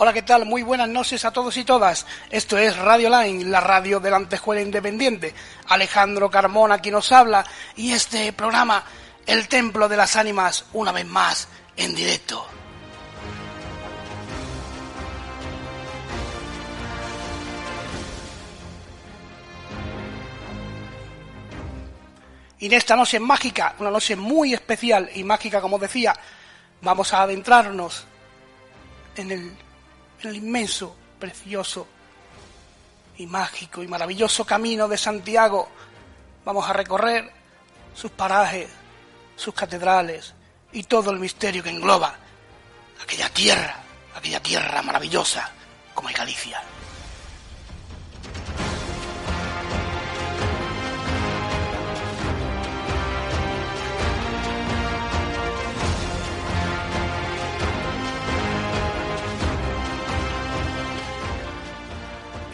Hola, ¿qué tal? Muy buenas noches a todos y todas. Esto es Radio Line, la radio de la Antejuela Independiente. Alejandro Carmona aquí nos habla y este programa, El Templo de las Ánimas, una vez más, en directo. Y en esta noche mágica, una noche muy especial y mágica, como decía, vamos a adentrarnos en el, en el inmenso, precioso y mágico y maravilloso camino de Santiago. Vamos a recorrer sus parajes, sus catedrales y todo el misterio que engloba aquella tierra, aquella tierra maravillosa como es Galicia.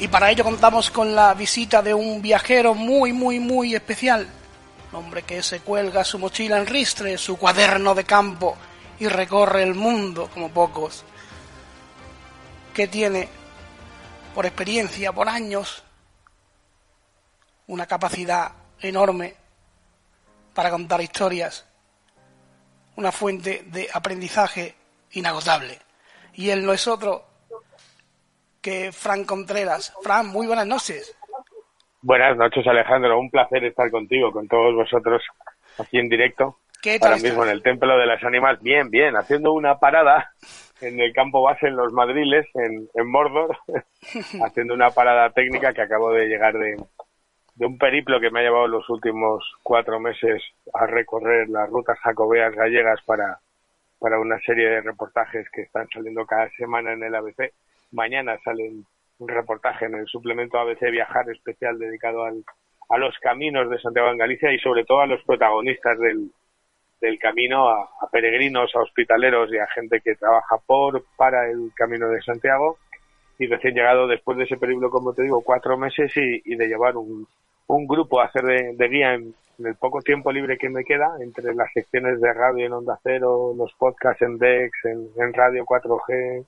Y para ello contamos con la visita de un viajero muy, muy, muy especial. Hombre que se cuelga su mochila en ristre, su cuaderno de campo y recorre el mundo como pocos. Que tiene, por experiencia, por años, una capacidad enorme para contar historias. Una fuente de aprendizaje inagotable. Y él no es otro que Fran Contreras. Fran, muy buenas noches. Buenas noches, Alejandro. Un placer estar contigo, con todos vosotros aquí en directo. ¿Qué tal Ahora mismo en el Templo de las Ánimas. Bien, bien, haciendo una parada en el campo base en los Madriles, en, en Mordor, haciendo una parada técnica que acabo de llegar de, de un periplo que me ha llevado los últimos cuatro meses a recorrer las rutas jacobeas gallegas para, para una serie de reportajes que están saliendo cada semana en el ABC mañana sale un reportaje en el suplemento ABC Viajar especial dedicado al, a los caminos de Santiago en Galicia y sobre todo a los protagonistas del, del camino, a, a, peregrinos, a hospitaleros y a gente que trabaja por, para el camino de Santiago. Y recién llegado después de ese periplo, como te digo, cuatro meses y, de llevar un, un, grupo a hacer de, guía en, en, el poco tiempo libre que me queda, entre las secciones de radio en Onda Cero, los podcasts en DEX, en, en Radio 4G,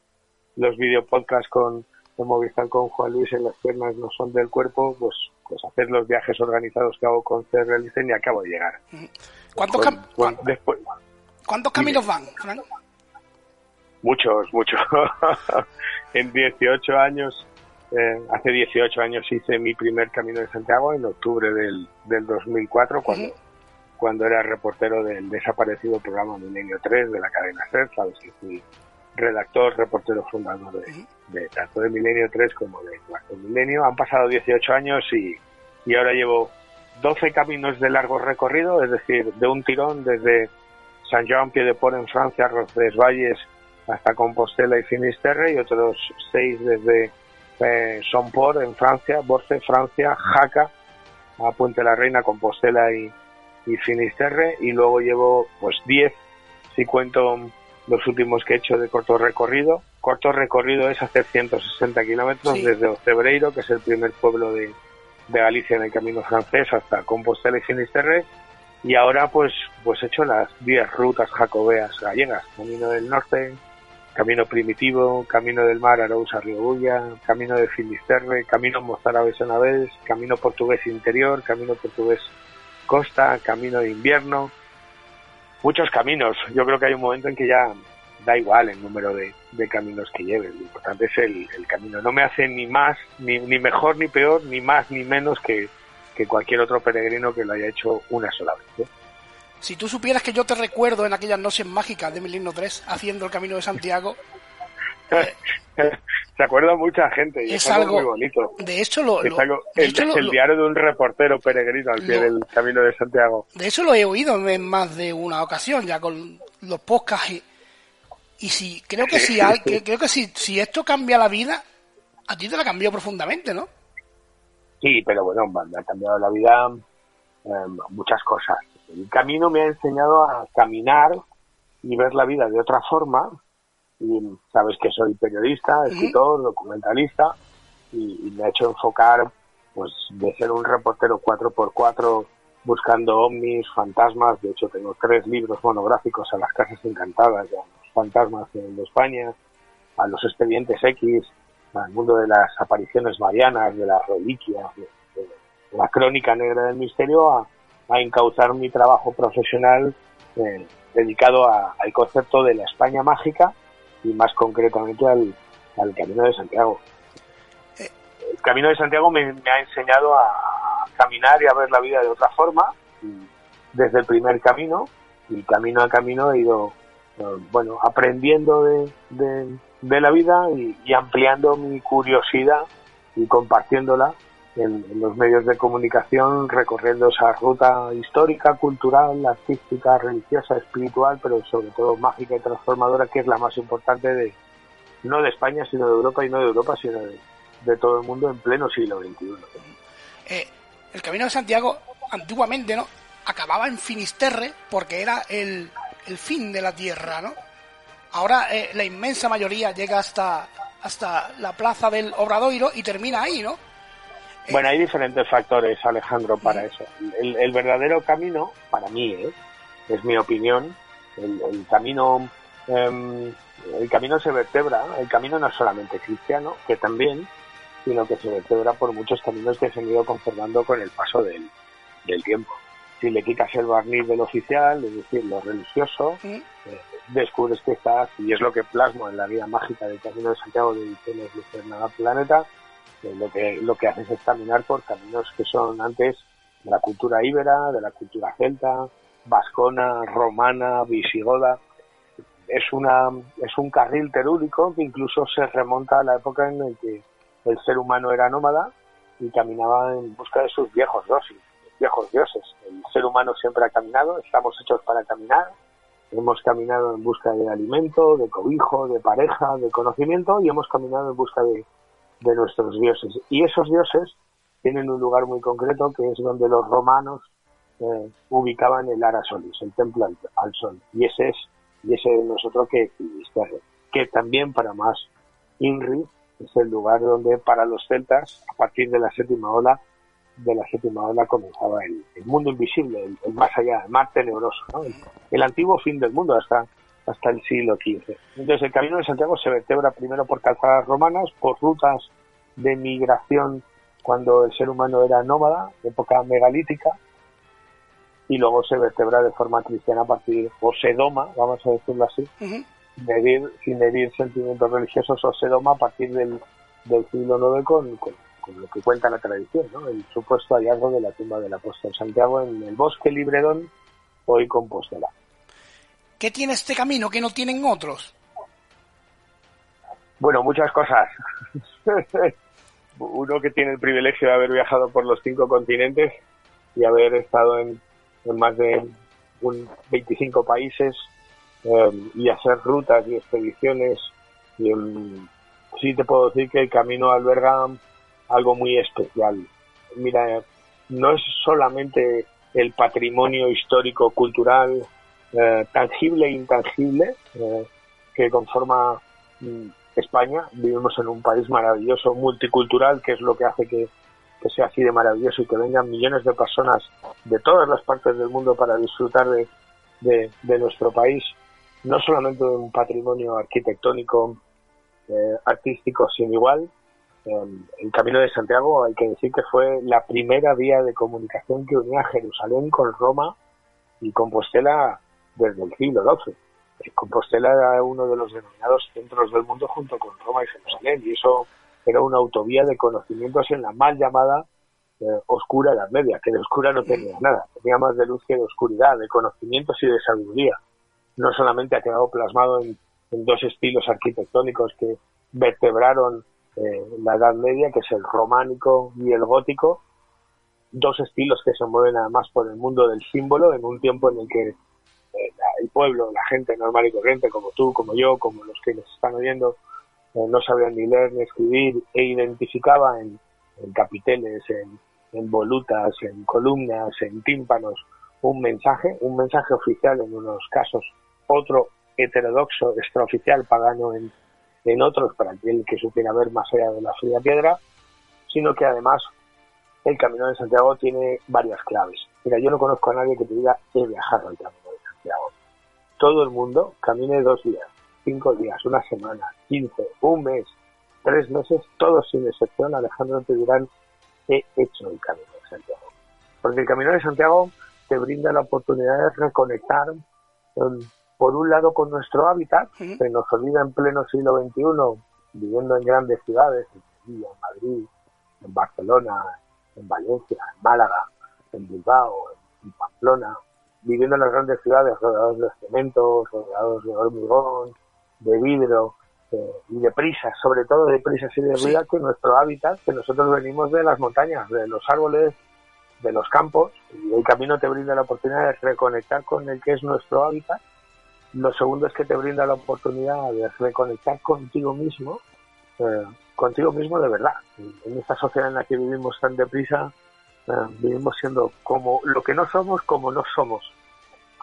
los videopodcasts con, con Movistar con Juan Luis en las piernas no son del cuerpo, pues pues hacer los viajes organizados que hago con CR Licen y acabo de llegar. ¿Cuántos, Pues, cam- bueno, cuán- después, ¿cuántos caminos van, muchos, muchos. en 18 años, eh, hace 18 años hice mi primer camino de Santiago en octubre del, del 2004, cuando, cuando era reportero del desaparecido programa Milenio 3 de la cadena SER, sabes que fui redactor, reportero fundador de, de tanto de Milenio 3 como de Cuarto Milenio. Han pasado 18 años y, y ahora llevo 12 caminos de largo recorrido, es decir, de un tirón desde Saint-Jean-Pied-de-Port en Francia, Roncesvalles, hasta Compostela y Finisterre, y otros 6 desde eh, Somport en Francia, Borce, Francia, Jaca, a Puente la Reina, Compostela y, y Finisterre, y luego llevo pues 10 si cuento los últimos que he hecho de corto recorrido. Corto recorrido es hacer 160 kilómetros Sí. desde Ocebreiro, que es el primer pueblo de, de Galicia en el camino francés, hasta Compostela y Finisterre. Y ahora pues, pues he hecho las 10 rutas jacobeas gallegas, Camino del Norte, Camino Primitivo, Camino del Mar, Arousa, Riobulla, Camino de Finisterre, Camino Mozárabes Benavés, Camino Portugués Interior, Camino Portugués Costa, Camino de Invierno, muchos caminos. Yo creo que hay un momento en que ya da igual el número de, de caminos que lleves. Lo importante es el, camino. No me hace ni más, ni, ni mejor, ni peor, ni más, ni menos que, cualquier otro peregrino que lo haya hecho una sola vez. Si tú supieras que yo te recuerdo en aquellas noches mágicas de Milenio 3 haciendo el camino de Santiago, Se acuerda mucha gente y Es es, algo, algo- muy bonito. de hecho lo, Es algo- de el, hecho lo- el diario de un reportero peregrino al pie Lo- del camino de Santiago. de hecho lo he oído en más de una ocasión ya con los podcasts y, y si creo que si hay, que- creo que si, si esto cambia la vida, a ti te la cambió profundamente, ¿no? Sí, pero bueno, me ha cambiado la vida eh, muchas cosas. El camino me ha enseñado a caminar y ver la vida de otra forma. Y sabes que soy periodista, escritor, documentalista, y, y me ha hecho enfocar, pues, de ser un reportero 4x4 buscando ovnis, fantasmas. De hecho, tengo tres libros monográficos a las casas encantadas, de los fantasmas de España. a los expedientes X, al mundo de las apariciones marianas, de las reliquias, de, la crónica negra del misterio, a, a encauzar mi trabajo profesional eh, dedicado al concepto de la España mágica y más concretamente al, al Camino de Santiago. El Camino de Santiago me, ha enseñado a caminar y a ver la vida de otra forma. Desde el primer camino, y camino a camino he ido, eh, bueno, aprendiendo de, la vida y, ampliando mi curiosidad y compartiéndola en, los medios de comunicación, recorriendo esa ruta histórica, cultural, artística, religiosa, espiritual, pero sobre todo mágica y transformadora, que es la más importante de no de España, sino de Europa, y no de Europa, sino de, todo el mundo en pleno siglo XXI. Eh, el Camino de Santiago, antiguamente, ¿no? Acababa en Finisterre porque era el, el fin de la tierra, ¿no? Ahora eh, la inmensa mayoría llega hasta, hasta la plaza del Obradoiro y termina ahí, ¿no? Bueno, hay diferentes factores, Alejandro, para eso. El, verdadero camino, para mí, ¿eh? es mi opinión, el, camino em, el camino se vertebra, el camino no es solamente cristiano, que también, sino que se vertebra por muchos caminos que se han ido conservando con el paso del, tiempo. Si le quitas el barniz del oficial, es decir, lo religioso, eh, descubres que estás, y es lo que plasmo en la vida mágica del Camino de Santiago de Ediciones Lucerna Planeta, lo que, lo que haces es caminar por caminos que son antes de la cultura íbera, de la cultura celta, vascona, romana, visigoda. Es, una, es un carril terúdico que incluso se remonta a la época en la que el ser humano era nómada y caminaba en busca de sus viejos dioses, viejos dioses. El ser humano siempre ha caminado, estamos hechos para caminar, hemos caminado en busca de alimento, de cobijo, de pareja, de conocimiento y hemos caminado en busca de, de nuestros dioses. Y esos dioses tienen un lugar muy concreto que es donde los romanos eh, ubicaban el Ara Solis, el templo al, sol. Y ese es, y ese es nosotros que que también para más Inri es el lugar donde para los celtas, a partir de la séptima ola, de la séptima ola comenzaba el, mundo invisible, el, más allá, el mar tenebroso, el, antiguo fin del mundo hasta hasta el siglo XV. Entonces el Camino de Santiago se vertebra primero por calzadas romanas, por rutas de migración cuando el ser humano era nómada, época megalítica, y luego se vertebra de forma cristiana a partir, o se doma, vamos a decirlo así, sin medir sentimientos religiosos, o se doma a partir del, siglo IX con, con, lo que cuenta la tradición, ¿no? el supuesto hallazgo de la tumba del apóstol Santiago en el bosque Libredón, hoy Compostela. ¿Qué tiene este camino que no tienen otros? Bueno, muchas cosas. Uno que tiene el privilegio de haber viajado por los cinco continentes y haber estado en, más de 25 países em, y hacer rutas y expediciones. Y, em, sí te puedo decir que el camino alberga algo muy especial. Mira, no es solamente el patrimonio histórico, cultural, eh, tangible e intangible eh, que conforma mm, España. Vivimos en un país maravilloso, multicultural, que es lo que hace que, sea así de maravilloso y que vengan millones de personas de todas las partes del mundo para disfrutar de, nuestro país, no solamente de un patrimonio arquitectónico, eh, artístico sin igual. el Camino de Santiago, hay que decir que fue la primera vía de comunicación que unía Jerusalén con Roma y Compostela desde el siglo XII. Compostela era uno de los denominados centros del mundo junto con Roma y Jerusalén, y eso era una autovía de conocimientos en la mal llamada eh, oscura Edad Media, que de oscura no tenía nada, tenía más de luz que de oscuridad, de conocimientos y de sabiduría. No solamente ha quedado plasmado en, dos estilos arquitectónicos que vertebraron eh, la Edad Media, que es el románico y el gótico, dos estilos que se mueven además por el mundo del símbolo en un tiempo en el que el pueblo, la gente normal y corriente, como tú, como yo, como los que nos están oyendo, eh, no sabían ni leer ni escribir e identificaba en, capiteles, en, volutas, en columnas, en tímpanos, un mensaje, un mensaje oficial en unos casos, otro heterodoxo, extraoficial, pagano en, en otros, para aquel que supiera ver más allá de la fría piedra, sino que además el Camino de Santiago tiene varias claves. Mira, yo no conozco a nadie que te diga he viajado al Camino todo el mundo camine dos días. cinco días, una semana, quince, un mes, tres meses, todos sin excepción, Alejandro, te dirán, he hecho el Camino de Santiago. Porque el Camino de Santiago te brinda la oportunidad de reconectar, em, por un lado, con nuestro hábitat, que nos olvida en pleno siglo XXI, viviendo en grandes ciudades, en Sevilla, en Madrid, en Barcelona, en Valencia, en Málaga, en Bilbao, en Pamplona, viviendo en las grandes ciudades rodeados de cemento, rodeados de hormigón, de vidrio eh, y de prisas, sobre todo de prisas y de ruido, que nuestro hábitat, que nosotros venimos de las montañas, de los árboles, de los campos, y el camino te brinda la oportunidad de reconectar con el que es nuestro hábitat. Lo segundo es que te brinda la oportunidad de reconectar contigo mismo, eh, contigo mismo de verdad. En esta sociedad en la que vivimos tan deprisa, eh, vivimos siendo como lo que no somos, como no somos.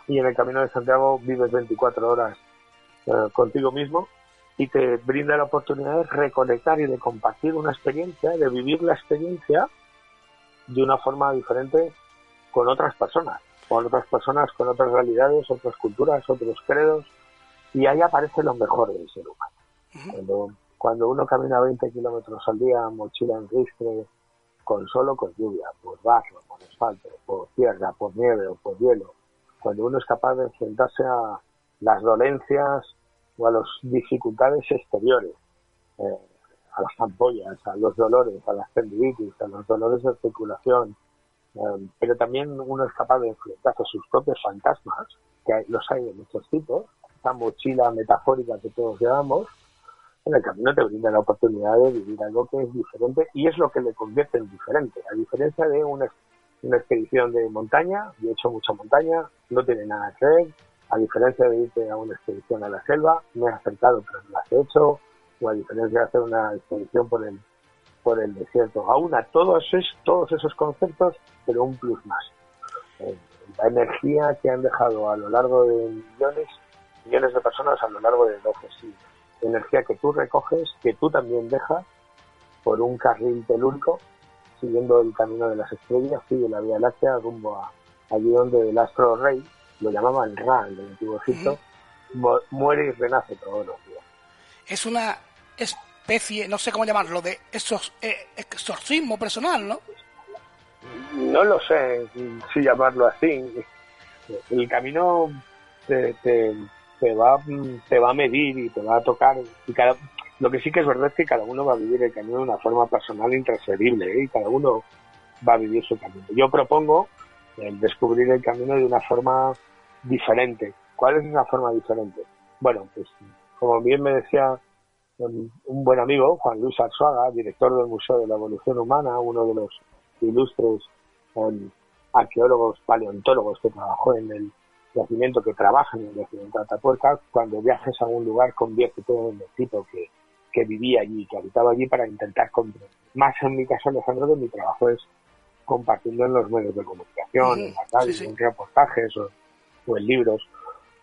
Y en el Camino de Santiago vives 24 horas eh, contigo mismo y te brinda la oportunidad de reconectar y de compartir una experiencia, de vivir la experiencia de una forma diferente con otras personas, con otras personas, con otras realidades, otras culturas, otros credos, y ahí aparece lo mejor del ser humano. Cuando, cuando uno camina 20 kilómetros al día, mochila en ristre, con solo con lluvia, por barro, por asfalto, por tierra, por nieve o por hielo, cuando uno es capaz de enfrentarse a las dolencias o a las dificultades exteriores, eh, a las ampollas, a los dolores, a las tendinitis, a los dolores de articulación, eh, pero también uno es capaz de enfrentarse a sus propios fantasmas, que los hay de muchos tipos, esa mochila metafórica que todos llevamos, en el camino te brinda la oportunidad de vivir algo que es diferente y es lo que le convierte en diferente. A diferencia de una, una expedición de montaña, yo he hecho mucha montaña, no tiene nada que ver. A diferencia de irte a una expedición a la selva, me he acercado pero no las he hecho. O a diferencia de hacer una expedición por el, por el desierto. Aún a todos, esos, todos esos conceptos, pero un plus más. Eh, la energía que han dejado a lo largo de millones, millones de personas a lo largo de 12 siglos energía que tú recoges, que tú también dejas por un carril telúrico, siguiendo el camino de las estrellas, sigue la Vía Láctea rumbo a allí donde el astro rey, lo llamaban Ra en el antiguo Egipto, muere y renace todos los días. Es una especie, no sé cómo llamarlo, de eh, exorcismo personal, ¿no? No lo sé si llamarlo así. El camino te, te va, te va a medir y te va a tocar. Y cada, lo que sí que es verdad es que cada uno va a vivir el camino de una forma personal intransferible ¿eh? y cada uno va a vivir su camino. Yo propongo el descubrir el camino de una forma diferente. ¿Cuál es esa forma diferente? Bueno, pues como bien me decía um, un buen amigo, Juan Luis Arzuaga, director del Museo de la Evolución Humana, uno de los ilustres um, arqueólogos paleontólogos que trabajó en el yacimiento que trabaja en el yacimiento de Atapuerca, cuando viajes a un lugar conviértete en el tipo que, que vivía allí, que habitaba allí para intentar comprender. Más en mi caso, Alejandro, que mi trabajo es compartiendo en los medios de comunicación, en la radio, en reportajes o, o, en libros.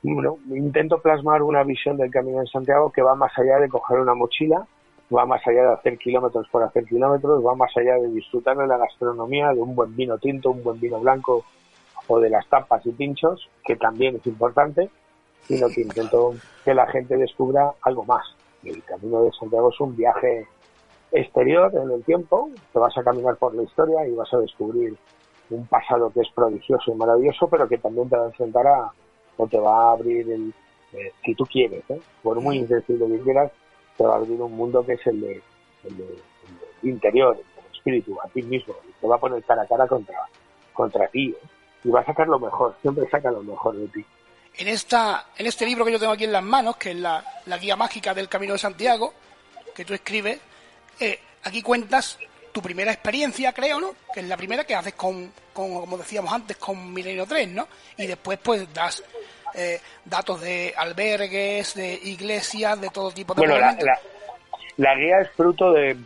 Bueno, intento plasmar una visión del Camino de Santiago que va más allá de coger una mochila, va más allá de hacer kilómetros por hacer kilómetros, va más allá de disfrutar de la gastronomía, de un buen vino tinto, un buen vino blanco, o de las tapas y pinchos, que también es importante, sino que intento que la gente descubra algo más. El Camino de Santiago es un viaje exterior en el tiempo, te vas a caminar por la historia y vas a descubrir un pasado que es prodigioso y maravilloso, pero que también te va a enfrentar a, o te va a abrir el, eh, si tú quieres, ¿eh? por muy insensible que quieras, te va a abrir un mundo que es el de, el interior, el espíritu, a ti mismo, y te va a poner cara a cara contra, contra ti. ¿eh? y va a sacar lo mejor, siempre saca lo mejor de ti. En, esta, en este libro que yo tengo aquí en las manos, que es la, guía mágica del Camino de Santiago, que tú escribes, eh, aquí cuentas tu primera experiencia, creo, ¿no? Que es la primera que haces con, como decíamos antes, con Milenio 3, ¿no? Y después pues das eh, datos de albergues, de iglesias, de todo tipo de... Bueno, la, la, guía es fruto de,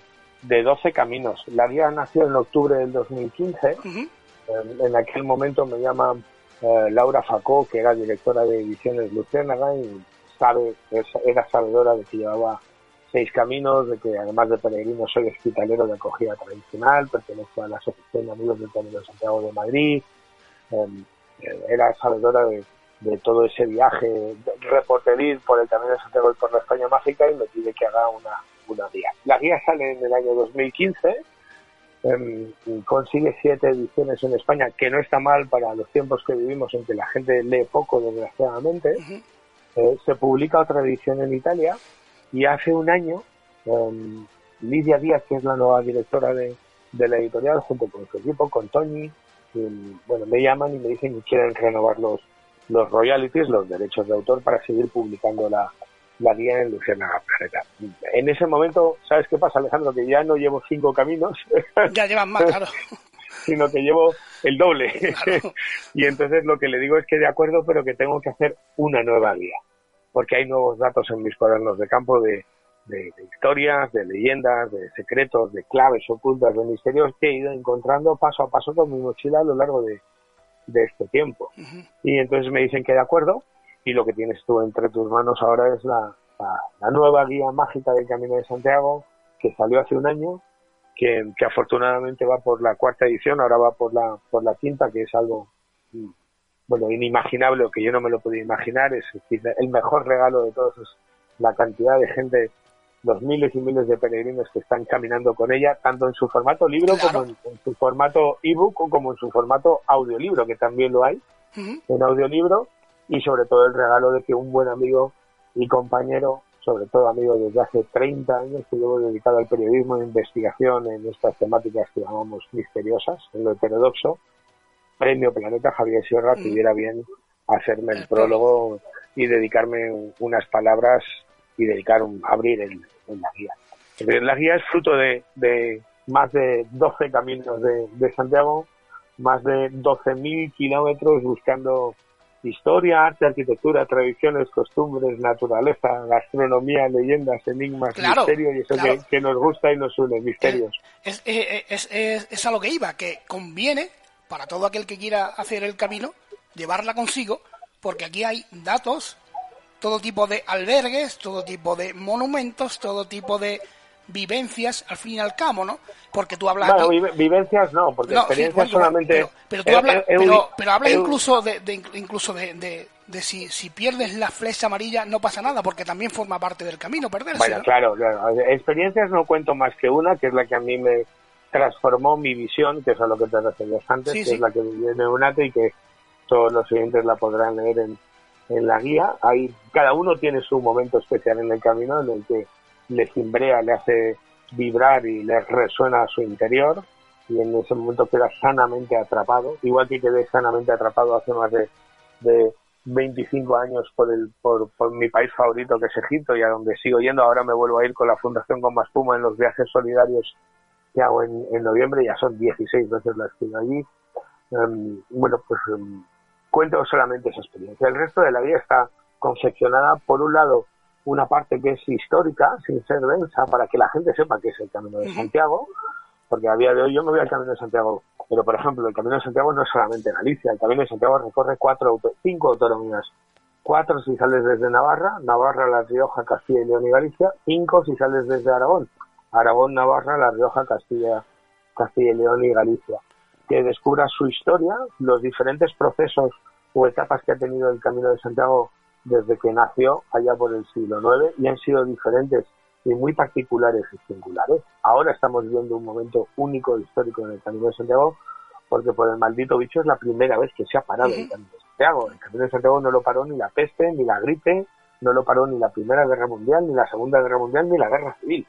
de 12 caminos. La guía nació en octubre del 2015 en, aquel momento me llama eh, Laura Facó, que era directora de ediciones Luciérnaga y sabe, era sabedora de que llevaba seis caminos, de que además de peregrino soy hospitalero de acogida tradicional, pertenezco a la Asociación de Amigos del Camino de Santiago de Madrid, em, era sabedora de, de todo ese viaje reporteril por el Camino de Santiago y por la España Mágica y me pide que haga una, una guía. La guía sale en el año 2015, em, consigue siete ediciones en España, que no está mal para los tiempos que vivimos en que la gente lee poco, desgraciadamente. Eh, se publica otra edición en Italia y hace un año em, Lidia Díaz, que es la nueva directora de, de la editorial, junto con su equipo, con Tony, bueno, me llaman y me dicen que quieren renovar los, los royalties, los derechos de autor, para seguir publicando la, la guía en Luciana Planeta. En ese momento, ¿sabes qué pasa, Alejandro? Que ya no llevo cinco caminos. Ya llevan más, claro. sino que llevo el doble. y entonces lo que le digo es que de acuerdo, pero que tengo que hacer una nueva guía. Porque hay nuevos datos en mis cuadernos de campo de, de, historias, de leyendas, de secretos, de claves ocultas, de misterios que he ido encontrando paso a paso con mi mochila a lo largo de, este tiempo. Y entonces me dicen que de acuerdo, y lo que tienes tú entre tus manos ahora es la, la, nueva guía mágica del Camino de Santiago, que salió hace un año, que, que, afortunadamente va por la cuarta edición, ahora va por la, por la quinta, que es algo mm, bueno, inimaginable o que yo no me lo podía imaginar, es decir, el mejor regalo de todos es la cantidad de gente los miles y miles de peregrinos que están caminando con ella, tanto en su formato libro como en, su formato ebook o como en su formato audiolibro, que también lo hay en audiolibro, y sobre todo el regalo de que un buen amigo y compañero, sobre todo amigo desde hace 30 años que llevo dedicado al periodismo de investigación en estas temáticas que llamamos misteriosas, en lo heterodoxo, Premio Planeta Javier Sierra, tuviera bien hacerme el prólogo y dedicarme unas palabras y dedicar un, abrir el, la guía. La guía es fruto de, de más de 12 caminos de, de Santiago, más de 12.000 kilómetros buscando historia, arte, arquitectura, tradiciones, costumbres, naturaleza, gastronomía, leyendas, enigmas, misterios y eso que, nos gusta y nos une, misterios. Es, es, es, es, a lo que iba, que conviene para todo aquel que quiera hacer el camino llevarla consigo, porque aquí hay datos todo tipo de albergues, todo tipo de monumentos, todo tipo de vivencias, al fin y al cabo, ¿no? Porque tú hablas... Bueno, vivencias no, porque experiencias solamente... Pero, tú hablas, pero, hablas incluso de, incluso de, de, si, si pierdes la flecha amarilla no pasa nada, porque también forma parte del camino perderse. Bueno, claro, claro, experiencias no cuento más que una, que es la que a mí me transformó mi visión, que es a lo que te referías antes, que es la que viene UNATE y que todos los siguientes la podrán leer en en la guía. Hay, cada uno tiene su momento especial en el camino en el que le cimbrea, le hace vibrar y le resuena a su interior y en ese momento queda sanamente atrapado, igual que quedé sanamente atrapado hace más de, de 25 años por, el, por, por, mi país favorito que es Egipto y a donde sigo yendo. Ahora me vuelvo a ir con la Fundación Goma Espuma en los viajes solidarios que hago en, en noviembre, ya son 16 veces las que allí. Em, bueno, pues em, cuento solamente esa experiencia. El resto de la vida está confeccionada, por un lado, una parte que es histórica, sin ser densa, para que la gente sepa que es el Camino de Santiago, porque a día de hoy yo me voy al Camino de Santiago, pero por ejemplo, el Camino de Santiago no es solamente Galicia, el Camino de Santiago recorre cuatro, cinco autonomías, cuatro si sales desde Navarra, Navarra, La Rioja, Castilla y León y Galicia, cinco si sales desde Aragón, Aragón, Navarra, La Rioja, Castilla, Castilla y León y Galicia. Que descubra su historia, los diferentes procesos o etapas que ha tenido el Camino de Santiago desde que nació allá por el siglo IX y han sido diferentes y muy particulares y singulares. Ahora estamos viendo un momento único histórico en el Camino de Santiago porque por el maldito bicho es la primera vez que se ha parado el Camino de Santiago. El Camino de Santiago no lo paró ni la peste, ni la gripe, no lo paró ni la Primera Guerra Mundial, ni la Segunda Guerra Mundial, ni la Guerra Civil.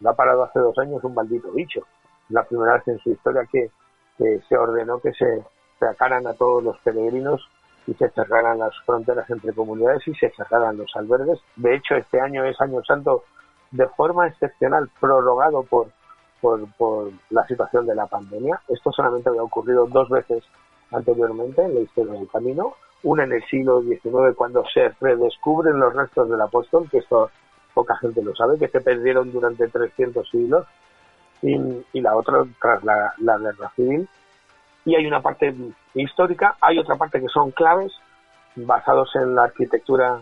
Lo ha parado hace dos años un maldito bicho. La primera vez en su historia que que se ordenó que se sacaran a todos los peregrinos y se cerraran las fronteras entre comunidades y se cerraran los albergues. De hecho, este año es Año Santo de forma excepcional, prorrogado por, por, por la situación de la pandemia. Esto solamente había ocurrido dos veces anteriormente en la historia del camino. Una en el siglo XIX, cuando se redescubren los restos del apóstol, que esto poca gente lo sabe, que se perdieron durante 300 siglos y, la otra tras la, guerra civil. Y hay una parte histórica, hay otra parte que son claves basados en la arquitectura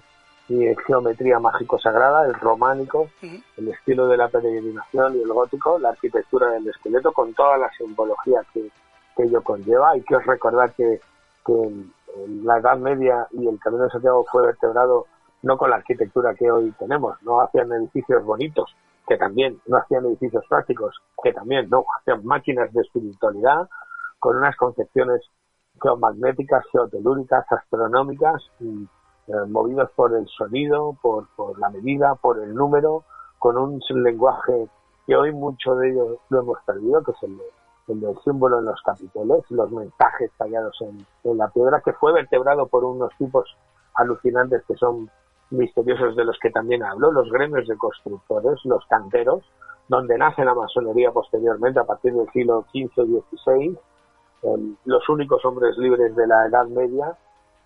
y geometría mágico-sagrada, el románico, el estilo de la peregrinación y el gótico, la arquitectura del esqueleto con toda la simbología que, que ello conlleva. Hay que recordar que, que en la Edad Media y el Camino de Santiago fue vertebrado no con la arquitectura que hoy tenemos, no hacían edificios bonitos, que también, no hacían edificios prácticos, que también, no, hacían máquinas de espiritualidad con unas concepciones geomagnéticas, geotelúricas, astronómicas, y, eh, movidos por el sonido, por, por la medida, por el número, con un lenguaje que hoy mucho de ello lo hemos perdido, que es el, el del símbolo en los capiteles, los mensajes tallados en, en la piedra, que fue vertebrado por unos tipos alucinantes que son misteriosos de los que también hablo, los gremios de constructores, los canteros, donde nace la masonería posteriormente a partir del siglo XV y XVI, los únicos hombres libres de la Edad Media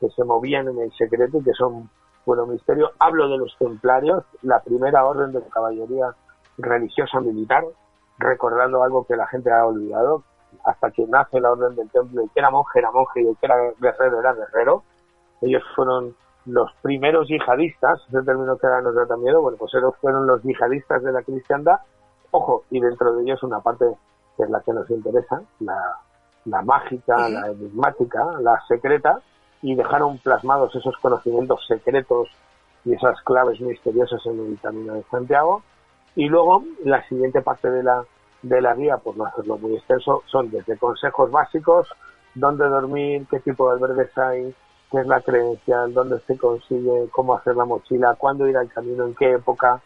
que se movían en el secreto y que son bueno misterio. Hablo de los templarios, la primera orden de caballería religiosa militar, recordando algo que la gente ha olvidado, hasta que nace la orden del templo, el que era monje era monje y que era guerrero era guerrero. Ellos fueron los primeros yihadistas, ese término que ahora nos da miedo, bueno, pues ellos fueron los yihadistas de la cristiandad, ojo, y dentro de ellos una parte que es la que nos interesa, la, la mágica, la enigmática, la secreta, y dejaron plasmados esos conocimientos secretos y esas claves misteriosas en el camino de Santiago. Y luego la siguiente parte de la, de la guía, por no hacerlo muy extenso, son desde consejos básicos, dónde dormir, qué tipo de albergues hay, qué es la creencia, dónde se consigue, cómo hacer la mochila, cuándo ir al camino, en qué época,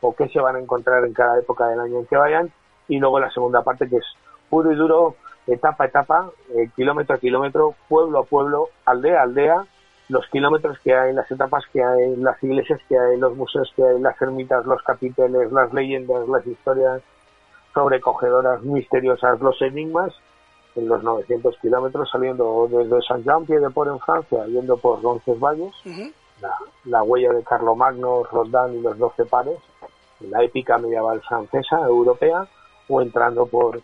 o qué se van a encontrar en cada época del año en que vayan. Y luego la segunda parte que es puro y duro etapa a etapa, eh, kilómetro a kilómetro, pueblo a pueblo, aldea a aldea, los kilómetros que hay, las etapas que hay, las iglesias que hay, los museos que hay, las ermitas, los capiteles, las leyendas, las historias sobrecogedoras, misteriosas, los enigmas, en los 900 kilómetros saliendo desde Saint-Jean-Pied de Port en Francia, yendo por Roncesvalles, la, huella de Carlomagno, Rodin y los doce pares, la épica medieval francesa, europea, o entrando por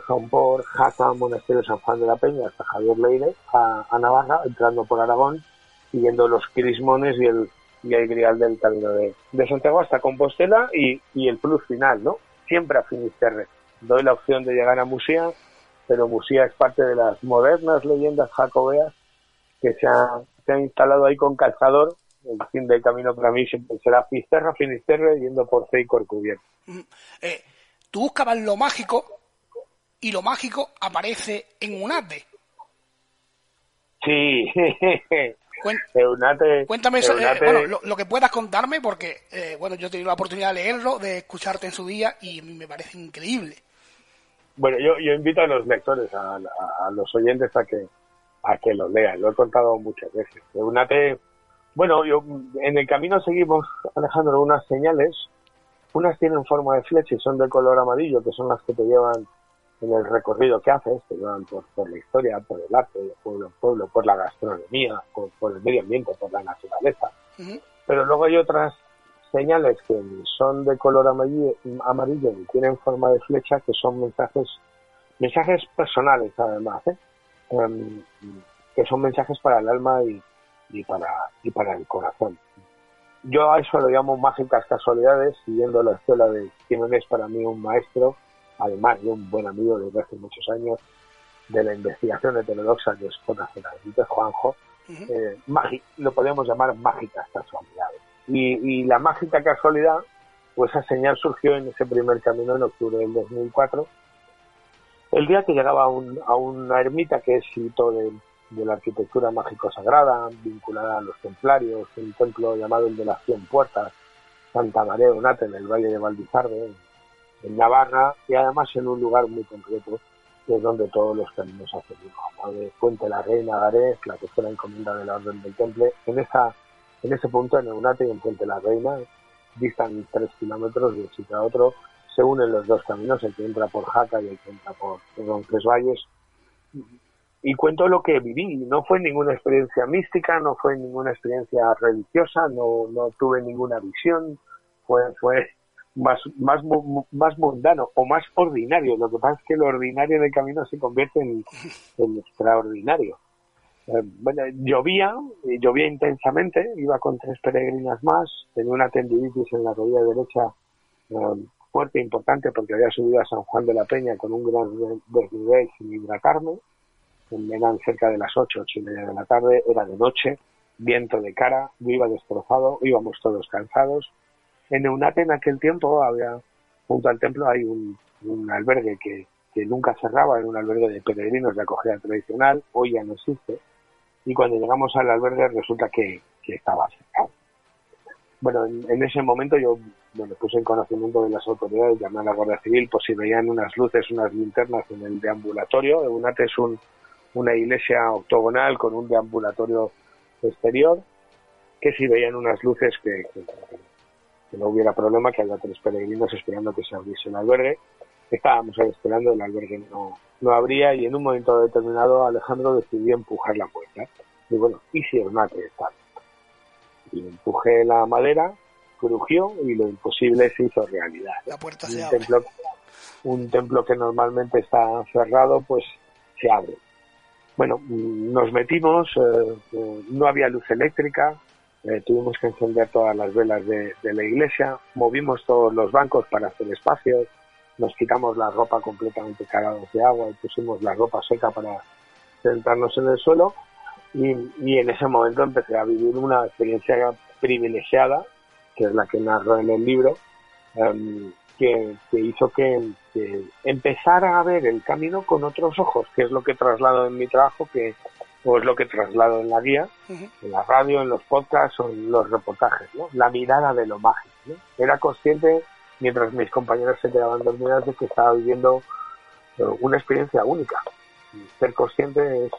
por por Jaca, Monasterio San Juan de la Peña, hasta Javier Leire, a, Navarra, entrando por Aragón, siguiendo los crismones y el, y el grial del camino de, de Santiago hasta Compostela y, y, el plus final, ¿no? Siempre a Finisterre. Doy la opción de llegar a Musía, pero Musía es parte de las modernas leyendas jacobeas que se ha, se ha instalado ahí con calzador. El fin del camino para mí siempre será Fisterra, Finisterre, yendo por C y Corcubierto. Eh, tú buscabas lo mágico y lo mágico aparece en Unate. Sí, Eunate, cuéntame eso, eh, bueno, lo, que puedas contarme, porque eh, bueno, yo he tenido la oportunidad de leerlo, de escucharte en su día y me parece increíble. Bueno, yo, yo invito a los lectores, a, los oyentes a que a que lo lean. Lo he contado muchas veces. Eunate, bueno, yo en el camino seguimos Alejandro unas señales. Unas tienen forma de flecha y son de color amarillo, que son las que te llevan en el recorrido que haces, te llevan por, por la historia, por el arte, de pueblo en pueblo, por la gastronomía, por, el medio ambiente, por la naturaleza. Pero luego hay otras señales que son de color amarillo, amarillo y tienen forma de flecha, que son mensajes, mensajes personales además, ¿eh? em, que son mensajes para el alma y, y, para, y para el corazón. Yo a eso lo llamo mágicas casualidades, siguiendo la escuela de quien es para mí un maestro, además de un buen amigo desde hace muchos años de la investigación heterodoxa que es de Juanjo, eh, lo podemos llamar mágicas casualidades. Y, la mágica casualidad, pues esa señal surgió en ese primer camino en octubre del 2004, el día que llegaba a, una ermita que es hito de, la arquitectura mágico-sagrada, vinculada a los templarios, un templo llamado el de las Cien Puertas, Santa María Donata en el Valle de Valdizarbe, en Navarra y además en un lugar muy concreto que es donde todos los caminos hacen. Uno, de Fuente la Reina Garés, la la encomienda de la Orden del Temple, en esa en ese punto en Eunate y en Fuente la Reina distan tres kilómetros de un sitio a otro, se unen los dos caminos, el que entra por Jaca y el que entra por Ronques Valles, y cuento lo que viví, no fue ninguna experiencia mística, no fue ninguna experiencia religiosa, no, no tuve ninguna visión, fue, fue más, más, más mundano o más ordinario. Lo que pasa es que lo ordinario en el camino se convierte en, extraordinario. Eh, bueno, llovía, llovía intensamente, iba con tres peregrinas más, tenía una tendinitis en la rodilla derecha eh, fuerte importante porque había subido a San Juan de la Peña con un gran desnivel sin hidratarme. eran cerca de las ocho, ocho y media de la tarde, era de noche, viento de cara, yo iba destrozado, íbamos todos cansados. En Eunate en aquel tiempo había, junto al templo hay un, albergue que, nunca cerraba, era un albergue de peregrinos de acogida tradicional, hoy ya no existe, y cuando llegamos al albergue resulta que, estaba cerrado. Bueno, en, ese momento yo bueno, puse en conocimiento de las autoridades, llamé a la Guardia Civil por si veían unas luces, unas linternas en el deambulatorio. Eunate es un, una iglesia octogonal con un deambulatorio exterior, que si veían unas luces que, no hubiera problema, que había tres peregrinos esperando que se abriese el albergue. Estábamos esperando, el albergue no, no abría y en un momento determinado Alejandro decidió empujar la puerta. Y bueno, y si está. Y empujé la madera, crujió y lo imposible se hizo realidad. La puerta se un abre. Templo, un templo que normalmente está cerrado, pues se abre. Bueno, nos metimos, eh, eh, no había luz eléctrica, eh, tuvimos que encender todas las velas de, la iglesia, movimos todos los bancos para hacer espacio, nos quitamos la ropa completamente cagados de agua y pusimos la ropa seca para sentarnos en el suelo. Y, en ese momento empecé a vivir una experiencia privilegiada, que es la que narro en el libro, em, que, hizo que, empezara a ver el camino con otros ojos, que es lo que traslado en mi trabajo, que o es lo que traslado en la guía, en la radio, en los podcasts o en los reportajes, ¿no? La mirada de lo mágico, Era consciente, mientras mis compañeros se quedaban dormidas, de que estaba viviendo eh, una experiencia única. ser consciente es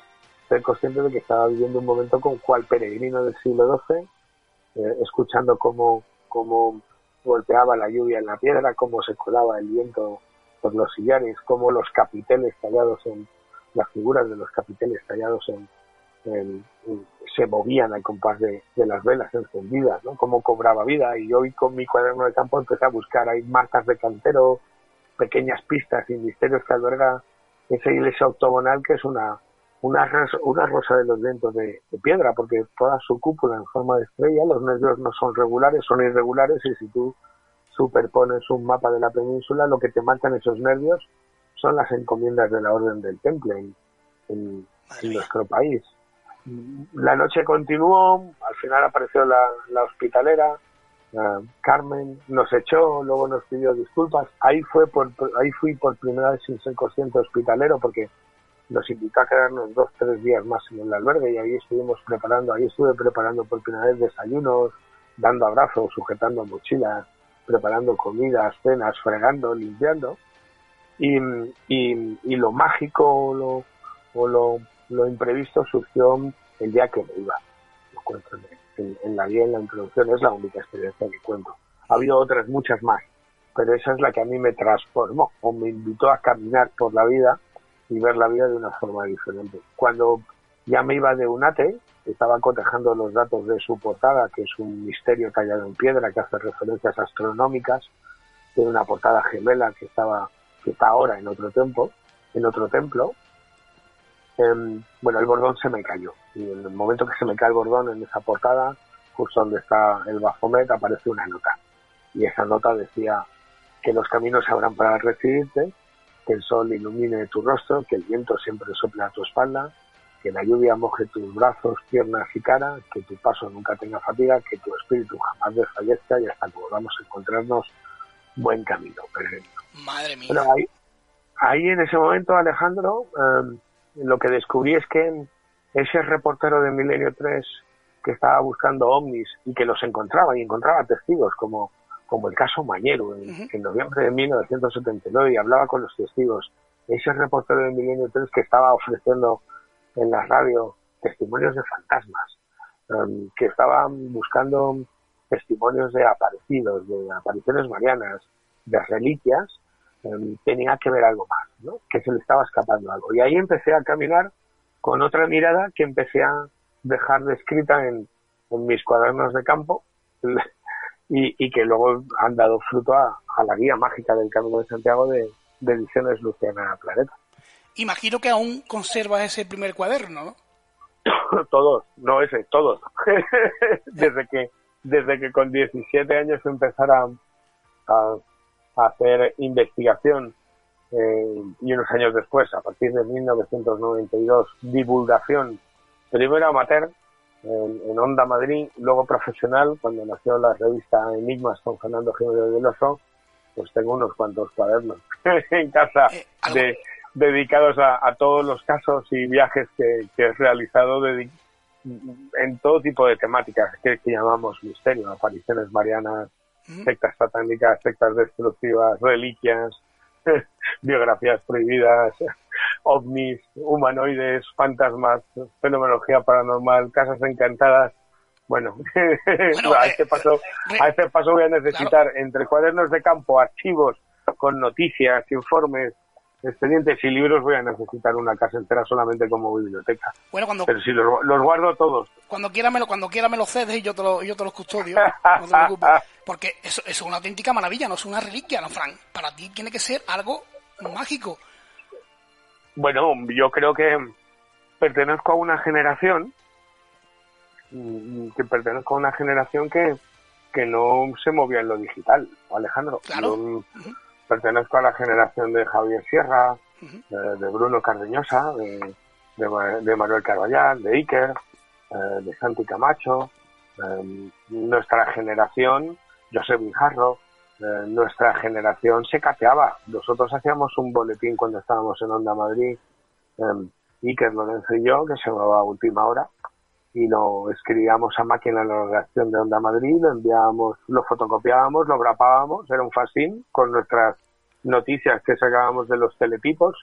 ser consciente de que estaba viviendo un momento con cual peregrino del siglo XII, eh, escuchando cómo, cómo golpeaba la lluvia en la piedra, cómo se colaba el viento por los sillares, cómo los capiteles tallados en las figuras de los capiteles tallados en, se movían al compás de, las velas encendidas, ¿no? Cómo cobraba vida. Y yo con mi cuaderno de campo empecé a buscar, hay marcas de cantero, pequeñas pistas y misterios que alberga esa iglesia octogonal que es una, una, una rosa de los vientos de, piedra, porque toda su cúpula en forma de estrella, los nervios no son regulares, son irregulares, y si tú superpones un mapa de la península, lo que te matan esos nervios son las encomiendas de la Orden del Temple en, nuestro país. La noche continuó, al final apareció la, hospitalera, Carmen nos echó, luego nos pidió disculpas. Ahí fue por, ahí fui por primera vez sin ser consciente hospitalero porque nos invitó a quedarnos dos, tres días más en el albergue y ahí estuvimos preparando, ahí estuve preparando por primera vez desayunos, dando abrazos, sujetando mochilas, preparando comidas, cenas, fregando, limpiando. Y, y, lo mágico lo, o lo, lo, imprevisto surgió el día que me iba. Lo cuento en, en, la guía, en la introducción, es la única experiencia que cuento. Ha habido otras muchas más, pero esa es la que a mí me transformó o me invitó a caminar por la vida y ver la vida de una forma diferente. Cuando ya me iba de UNATE, estaba cotejando los datos de su portada, que es un misterio tallado en piedra que hace referencias astronómicas, tiene una portada gemela que estaba que está ahora en otro templo, en otro templo. Em, bueno, el bordón se me cayó y en el momento que se me cae el bordón en esa portada, justo donde está el Bafomet, aparece una nota y esa nota decía que los caminos se abran para recibirte que el sol ilumine tu rostro, que el viento siempre sople a tu espalda, que la lluvia moje tus brazos, piernas y cara, que tu paso nunca tenga fatiga, que tu espíritu jamás desfallezca y hasta que volvamos a encontrarnos buen camino. Madre mía. ahí, en ese momento, Alejandro, em, lo que descubrí es que ese reportero de Milenio 3 que estaba buscando ovnis y que los encontraba y encontraba testigos como como el caso Mañero, en, noviembre de 1979, y hablaba con los testigos. Ese reportero de Milenio 3 que estaba ofreciendo en la radio testimonios de fantasmas, em, que estaban buscando testimonios de aparecidos, de apariciones marianas, de reliquias, em, tenía que ver algo más, ¿no? que se le estaba escapando algo. Y ahí empecé a caminar con otra mirada que empecé a dejar descrita en, en mis cuadernos de campo y, que luego han dado fruto a, la guía mágica del Camino de Santiago de, Ediciones Luciana Planeta. Imagino que aún conservas ese primer cuaderno, ¿no? todos, no ese, todos. desde que desde que con 17 años empezara a, hacer investigación eh, y unos años después, a partir de 1992, divulgación, primero amateur en, Onda Madrid, luego profesional, cuando nació la revista Enigmas con Fernando Jiménez del Oso, pues tengo unos cuantos cuadernos en casa eh, de, dedicados a, todos los casos y viajes que, he realizado en todo tipo de temáticas que, llamamos misterio, apariciones marianas, sectas satánicas, sectas destructivas, reliquias, biografías prohibidas, ovnis, humanoides, fantasmas, fenomenología paranormal, casas encantadas. Bueno, a, este paso, a este paso voy a necesitar entre cuadernos de campo, archivos con noticias, informes, expedientes y libros voy a necesitar una casa entera solamente como biblioteca. Bueno, cuando, Pero si los, guardo todos. Cuando quiera me lo, cuando quiera me lo cedes y yo te, lo, yo te los custodio. no te preocupes. Porque eso, es una auténtica maravilla, no es una reliquia, ¿no, Frank? Para ti tiene que ser algo mágico. Bueno, yo creo que pertenezco a una generación mm, que pertenezco a una generación que, que no se movía en lo digital, Alejandro. Claro pertenezco a la generación de Javier Sierra, de, Bruno Cardeñosa, de, de, Manuel Carballal, de Iker, eh, de Santi Camacho, em, nuestra generación, José Bijarro, eh, nuestra generación se cateaba. Nosotros hacíamos un boletín cuando estábamos en Onda Madrid, em, Iker Lorenzo y yo, que se llamaba Última Hora, y lo escribíamos a máquina en la redacción de Onda Madrid, lo enviábamos, lo fotocopiábamos, lo grapábamos, era un fascín con nuestras noticias que sacábamos de los teletipos,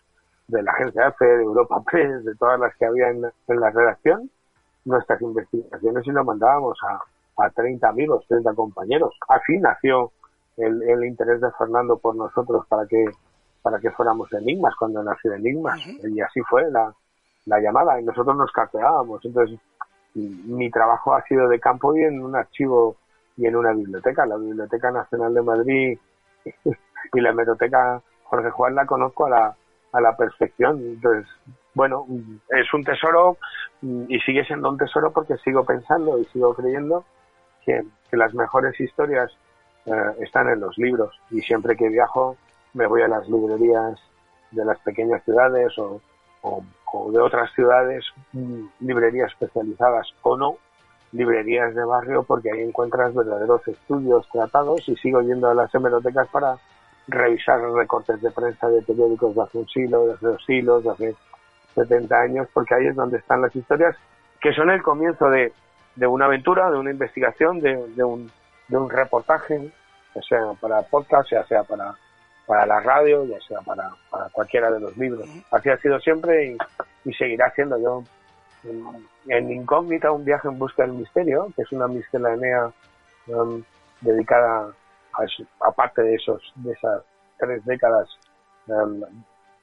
de la agencia EFE, de Europa Press, de todas las que había en, la redacción, nuestras investigaciones y lo mandábamos a, a 30 amigos, 30 compañeros. Así nació el, el, interés de Fernando por nosotros para que para que fuéramos enigmas cuando nació Enigmas. Y así fue la, la llamada y nosotros nos carteábamos. Entonces mi trabajo ha sido de campo y en un archivo y en una biblioteca, la Biblioteca Nacional de Madrid y la hemeroteca Jorge Juan la conozco a la, a la perfección. Entonces, bueno, es un tesoro y sigue siendo un tesoro porque sigo pensando y sigo creyendo que, las mejores historias eh, están en los libros y siempre que viajo me voy a las librerías de las pequeñas ciudades o, de otras ciudades, mm, librerías especializadas o no, librerías de barrio, porque ahí encuentras verdaderos estudios tratados y sigo yendo a las hemerotecas para revisar recortes de prensa de periódicos de hace un siglo, de hace dos siglos, de hace 70 años, porque ahí es donde están las historias que son el comienzo de, de una aventura, de una investigación, de, de, un, de un reportaje, ya sea para podcast, ya sea para para la radio, ya sea para, para cualquiera de los libros. Así ha sido siempre y, seguirá siendo yo. En, Incógnita, un viaje en busca del misterio, que es una miscelánea um, dedicada, a aparte de, esos, de esas tres décadas um,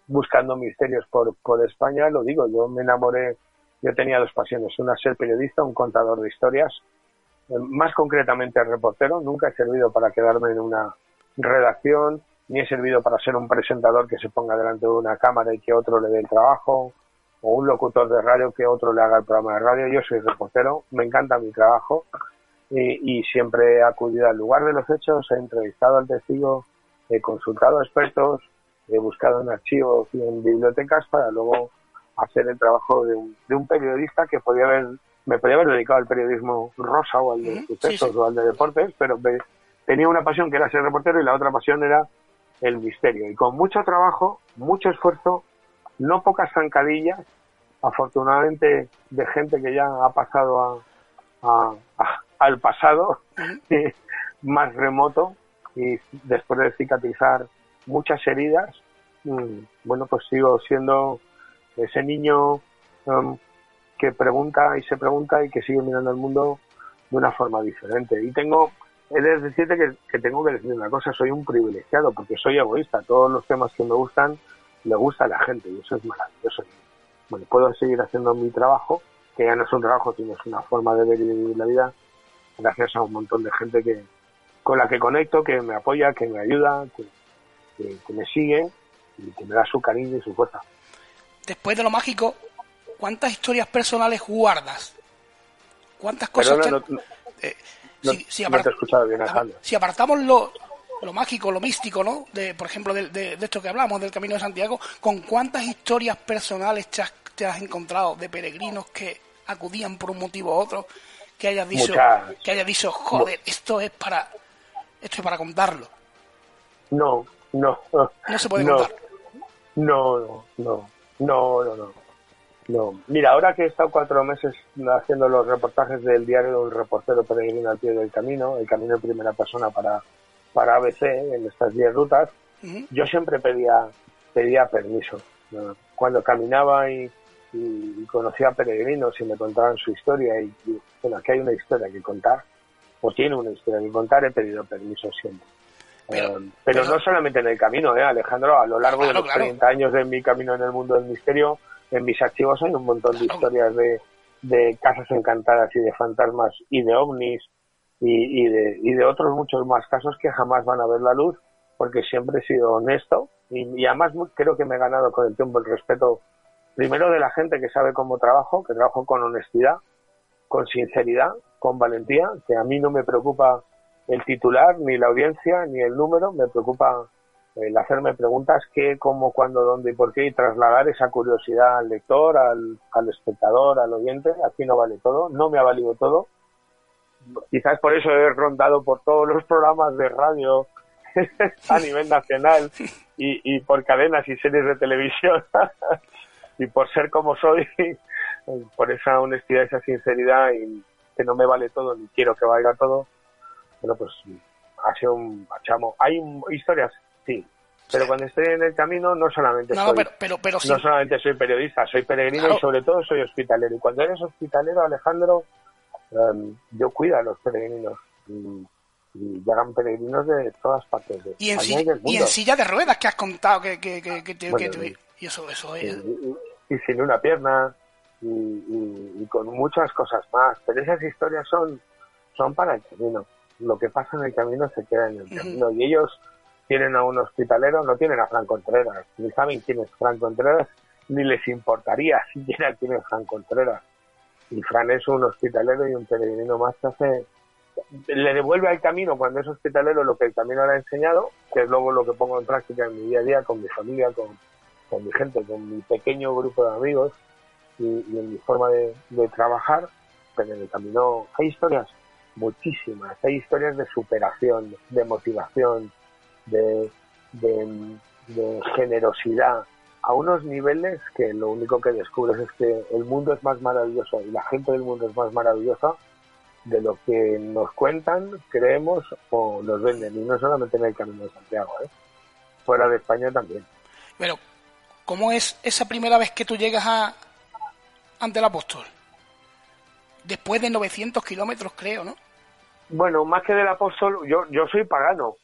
buscando misterios por, por España, lo digo, yo me enamoré, yo tenía dos pasiones, una ser periodista, un contador de historias, um, más concretamente reportero, nunca he servido para quedarme en una redacción, ni he servido para ser un presentador que se ponga delante de una cámara y que otro le dé el trabajo, o un locutor de radio que otro le haga el programa de radio. Yo soy reportero, me encanta mi trabajo y, siempre he acudido al lugar de los hechos, he entrevistado al testigo, he consultado a expertos, he buscado en archivos y en bibliotecas para luego hacer el trabajo de un, de un periodista que podía haber, me podía haber dedicado al periodismo rosa o al de sucesos o al de deportes, pero tenía una pasión que era ser reportero y la otra pasión era el misterio. Y con mucho trabajo, mucho esfuerzo, no pocas zancadillas, afortunadamente de gente que ya ha pasado a, al pasado más remoto y después de cicatrizar muchas heridas, mm, bueno, pues sigo siendo ese niño um, que pregunta y se pregunta y que sigue mirando el mundo de una forma diferente. Y tengo he de decirte que, tengo que decir una cosa, soy un privilegiado porque soy egoísta. Todos los temas que me gustan, le gusta a la gente y eso es maravilloso. Bueno, puedo seguir haciendo mi trabajo, que ya no es un trabajo, sino es una forma de ver y vivir la vida, gracias a un montón de gente que con la que conecto, que me apoya, que me ayuda, que, me sigue y que me da su cariño y su fuerza. Después de lo mágico, ¿cuántas historias personales guardas? ¿Cuántas cosas? Si, apartamos lo, lo mágico, lo místico, ¿no? De, por ejemplo, de, de, esto que hablamos, del Camino de Santiago, ¿con cuántas historias personales te has, te has encontrado de peregrinos que acudían por un motivo u otro, que hayas dicho, que hayas dicho, joder, esto es para, esto es para contarlo? No, no. No se puede contar. No, no, no, no, no, no. No, mira, ahora que he estado cuatro meses haciendo los reportajes del diario del reportero peregrino al pie del camino, el camino en primera persona para, para ABC en estas diez rutas, yo siempre pedía, pedía permiso. Cuando caminaba y, conocía a peregrinos y me contaban su historia y, bueno, aquí hay una historia que contar, o tiene una historia que contar, he pedido permiso siempre. Pero, eh, no solamente en el camino, ¿eh, Alejandro, a lo largo de los 30 años de mi camino en el mundo del misterio, en mis archivos hay un montón de historias de, de casas encantadas y de fantasmas y de ovnis y, y, de, y de otros muchos más casos que jamás van a ver la luz porque siempre he sido honesto y, además creo que me he ganado con el tiempo el respeto primero de la gente que sabe cómo trabajo, que trabajo con honestidad, con sinceridad, con valentía, que a mí no me preocupa el titular, ni la audiencia, ni el número, me preocupa el hacerme preguntas qué, cómo, cuándo, dónde y por qué y trasladar esa curiosidad al lector, al, al espectador, al oyente. Aquí no vale todo, no me ha valido todo. Quizás por eso he rondado por todos los programas de radio a nivel nacional y, y por cadenas y series de televisión y por ser como soy, por esa honestidad, esa sinceridad y que no me vale todo ni quiero que valga todo. Bueno, pues ha sido un chamo. Hay historias sí. Pero cuando estoy en el camino no solamente soy, pero, pero, no solamente soy periodista, soy peregrino y sobre todo soy hospitalero. Y cuando eres hospitalero, Alejandro, em, yo cuido a los peregrinos y, llegan peregrinos de todas partes de y en, silla, y en silla de ruedas que has contado que, que, que, te, y eso, eso es. Y, sin una pierna y, con muchas cosas más. Pero esas historias son, son para el camino. Lo que pasa en el camino se queda en el camino. Y ellos tienen a un hospitalero, no tienen a Fran Contreras, ni saben quién es Fran Contreras, ni les importaría siquiera quién es Fran Contreras. Y Fran es un hospitalero y un peregrino más que hace, le devuelve al camino cuando es hospitalero lo que el camino le ha enseñado, que es luego lo que pongo en práctica en mi día a día con mi familia, con, con mi gente, con mi pequeño grupo de amigos y, en mi forma de, de trabajar, pero en el camino hay historias muchísimas, hay historias de superación, de motivación, de, generosidad a unos niveles que lo único que descubres es que el mundo es más maravilloso y la gente del mundo es más maravillosa de lo que nos cuentan, creemos o nos venden. Y no solamente en el Camino de Santiago, ¿eh? fuera de España también. Pero, ¿cómo es esa primera vez que tú llegas a ante el apóstol? Después de 900 kilómetros, creo, ¿no? Bueno, más que del apóstol, yo, yo soy pagano.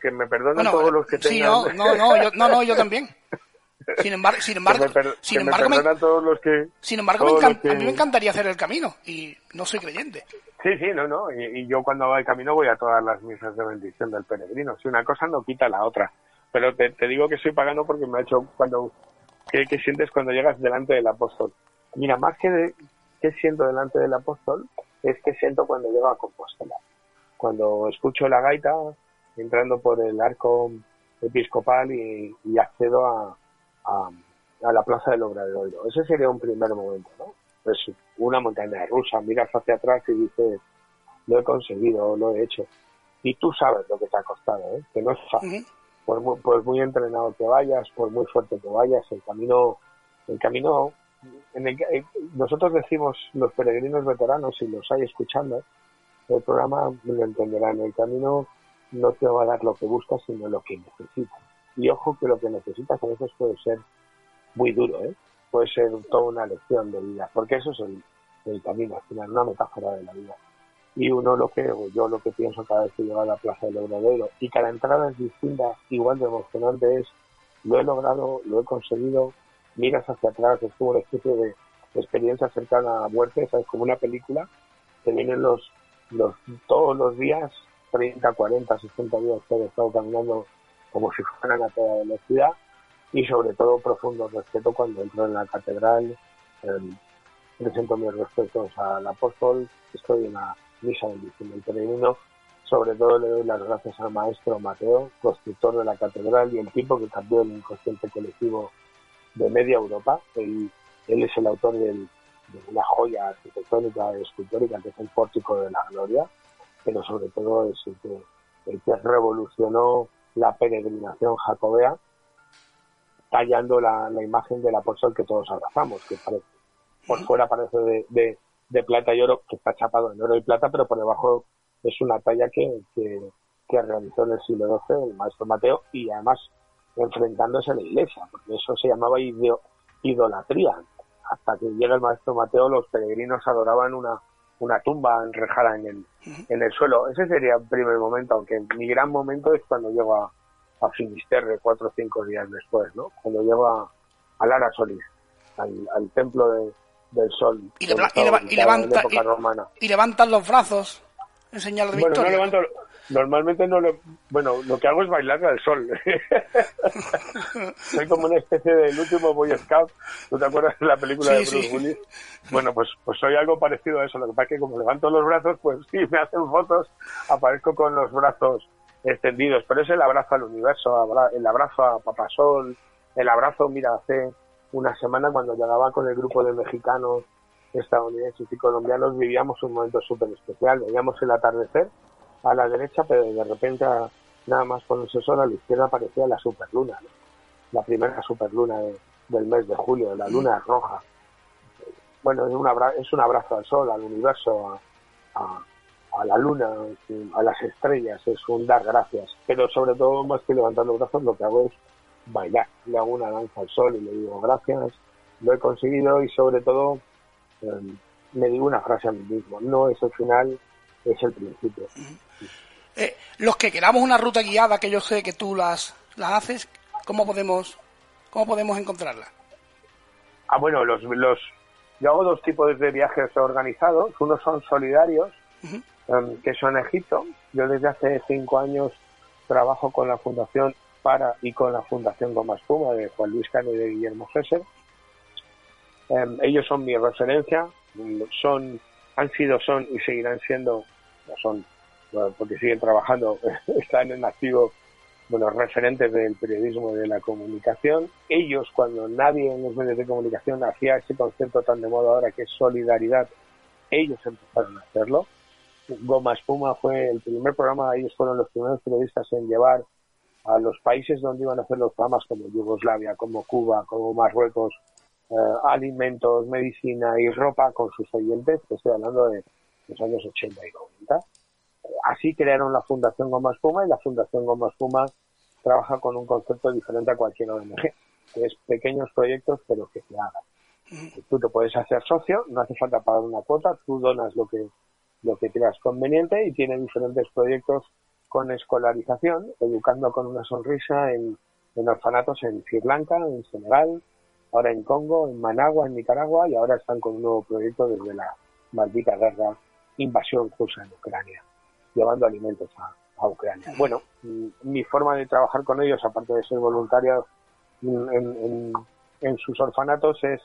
Que me perdonen todos los que tengan... Sí, no, no, no, yo, no, no, yo también. Sin embargo, sin embargo, sin embargo, me, todos los que, sin embargo me a mí me encantaría hacer el camino y no soy creyente. Sí, sí, no, no. Y, yo cuando voy al camino voy a todas las misas de bendición del peregrino. Si una cosa no quita la otra. Pero te, te digo que soy pagano porque me ha hecho cuando... ¿Qué, ¿Qué, sientes cuando llegas delante del apóstol? Mira, más que de, qué siento delante del apóstol, es que siento cuando llego a Compostela cuando escucho la gaita entrando por el arco episcopal y, accedo a, a, la plaza del Obradoiro. Ese sería un primer momento, ¿no? Pues una montaña rusa, miras hacia atrás y dices, lo he conseguido, lo he hecho. Y tú sabes lo que te ha costado, ¿eh? que no es fácil. por, muy, por muy entrenado que vayas, por muy fuerte que vayas, el camino, el camino, en el, eh, nosotros decimos los peregrinos veteranos, y los hay escuchando, el programa lo entenderán. El camino no te va a dar lo que buscas, sino lo que necesitas. Y ojo que lo que necesitas a veces puede ser muy duro, ¿eh? puede ser toda una lección de vida, porque eso es el, camino, al final, una metáfora de la vida. Y uno lo que, o yo lo que pienso cada vez que llego a la Plaza del Obradero, y cada entrada es distinta, igual de emocionante es, lo he logrado, lo he conseguido, miras hacia atrás, es como una especie de experiencia cercana a la muerte, es como una película, que vienen los, los, todos los días, 30, 40, 60 días que he estado caminando como si fueran a toda velocidad y sobre todo profundo respeto cuando entro en la catedral, em, presento mis respetos al apóstol, estoy en la misa del peregrino, sobre todo le doy las gracias al maestro Mateo, constructor de la catedral y el tipo que cambió el inconsciente colectivo de media Europa. Él, es el autor de una joya arquitectónica escultórica que es el Pórtico de la Gloria, pero sobre todo es el que, el que revolucionó la peregrinación jacobea, tallando la, la, imagen del apóstol que todos abrazamos, que parece, por fuera parece de, de, de, plata y oro, que está chapado en oro y plata, pero por debajo es una talla que, que, que realizó en el siglo XII el maestro Mateo y además enfrentándose a la iglesia, porque eso se llamaba idolatría. Hasta que llega el maestro Mateo, los peregrinos adoraban una, una tumba enrejada en el, en el suelo. Ese sería el primer momento, aunque mi gran momento es cuando llego a, a Finisterre, cuatro o cinco días después, ¿no? Cuando llego a, a Lara Solís, al, al templo de, del sol. Y, de, y, leva, y, levanta, y, levantan los brazos en señal de bueno, victoria. No levanto, normalmente no lo, bueno, lo que hago es bailarle al sol. Soy como una especie del último Boy Scout. ¿Tú te acuerdas de la película sí, de Bruce sí. Willis? Bueno, pues, pues soy algo parecido a eso. Lo que pasa es que como levanto los brazos, pues sí, me hacen fotos, aparezco con los brazos extendidos. Pero es el abrazo al universo, el abrazo a Papasol, el abrazo, mira, hace una semana cuando llegaba con el grupo de mexicanos, estadounidenses y colombianos, vivíamos un momento súper especial. Veíamos el atardecer a la derecha, pero de repente, nada más con el sol a la izquierda aparecía la superluna, ¿no? la primera superluna de, del mes de julio, la luna roja. Bueno, es un, abrazo, es un abrazo al sol, al universo, a, a, a, la luna, a las estrellas, es un dar gracias. Pero sobre todo, más que levantando brazos, lo que hago es bailar. Le hago una danza al sol y le digo gracias, lo he conseguido y sobre todo eh, me digo una frase a mí mismo, no es el final, es el principio. Eh, los que queramos una ruta guiada, que yo sé que tú las, las haces, ¿cómo podemos, cómo podemos encontrarla? Ah, bueno, los, los, yo hago dos tipos de viajes organizados. Unos son solidarios, uh -huh. um, que son a Egipto. Yo desde hace cinco años trabajo con la Fundación para y con la Fundación Goma Espuma de Juan Luis Cano y de Guillermo Gesser. Um, ellos son mi referencia, son, han sido, son y seguirán siendo, son, porque siguen trabajando, están en activo, bueno, referentes del periodismo y de la comunicación. Ellos, cuando nadie en los medios de comunicación hacía ese concepto tan de moda ahora que es solidaridad, ellos empezaron a hacerlo. Goma Espuma fue el primer programa, ellos fueron los primeros periodistas en llevar a los países donde iban a hacer los programas como Yugoslavia, como Cuba, como Marruecos, eh, alimentos, medicina y ropa con sus oyentes, estoy hablando de los años 80 y 90. Así crearon la Fundación Goma Espuma y la Fundación Goma Espuma trabaja con un concepto diferente a cualquier ONG, que es pequeños proyectos pero que se hagan. Tú te puedes hacer socio, no hace falta pagar una cuota, tú donas lo que lo que creas conveniente y tiene diferentes proyectos con escolarización, educando con una sonrisa en, en orfanatos en Sri Lanka, en Senegal, ahora en Congo, en Managua, en Nicaragua y ahora están con un nuevo proyecto desde la maldita guerra, invasión rusa en Ucrania, llevando alimentos a, a Ucrania. Bueno, mi forma de trabajar con ellos, aparte de ser voluntario en, en, sus orfanatos, es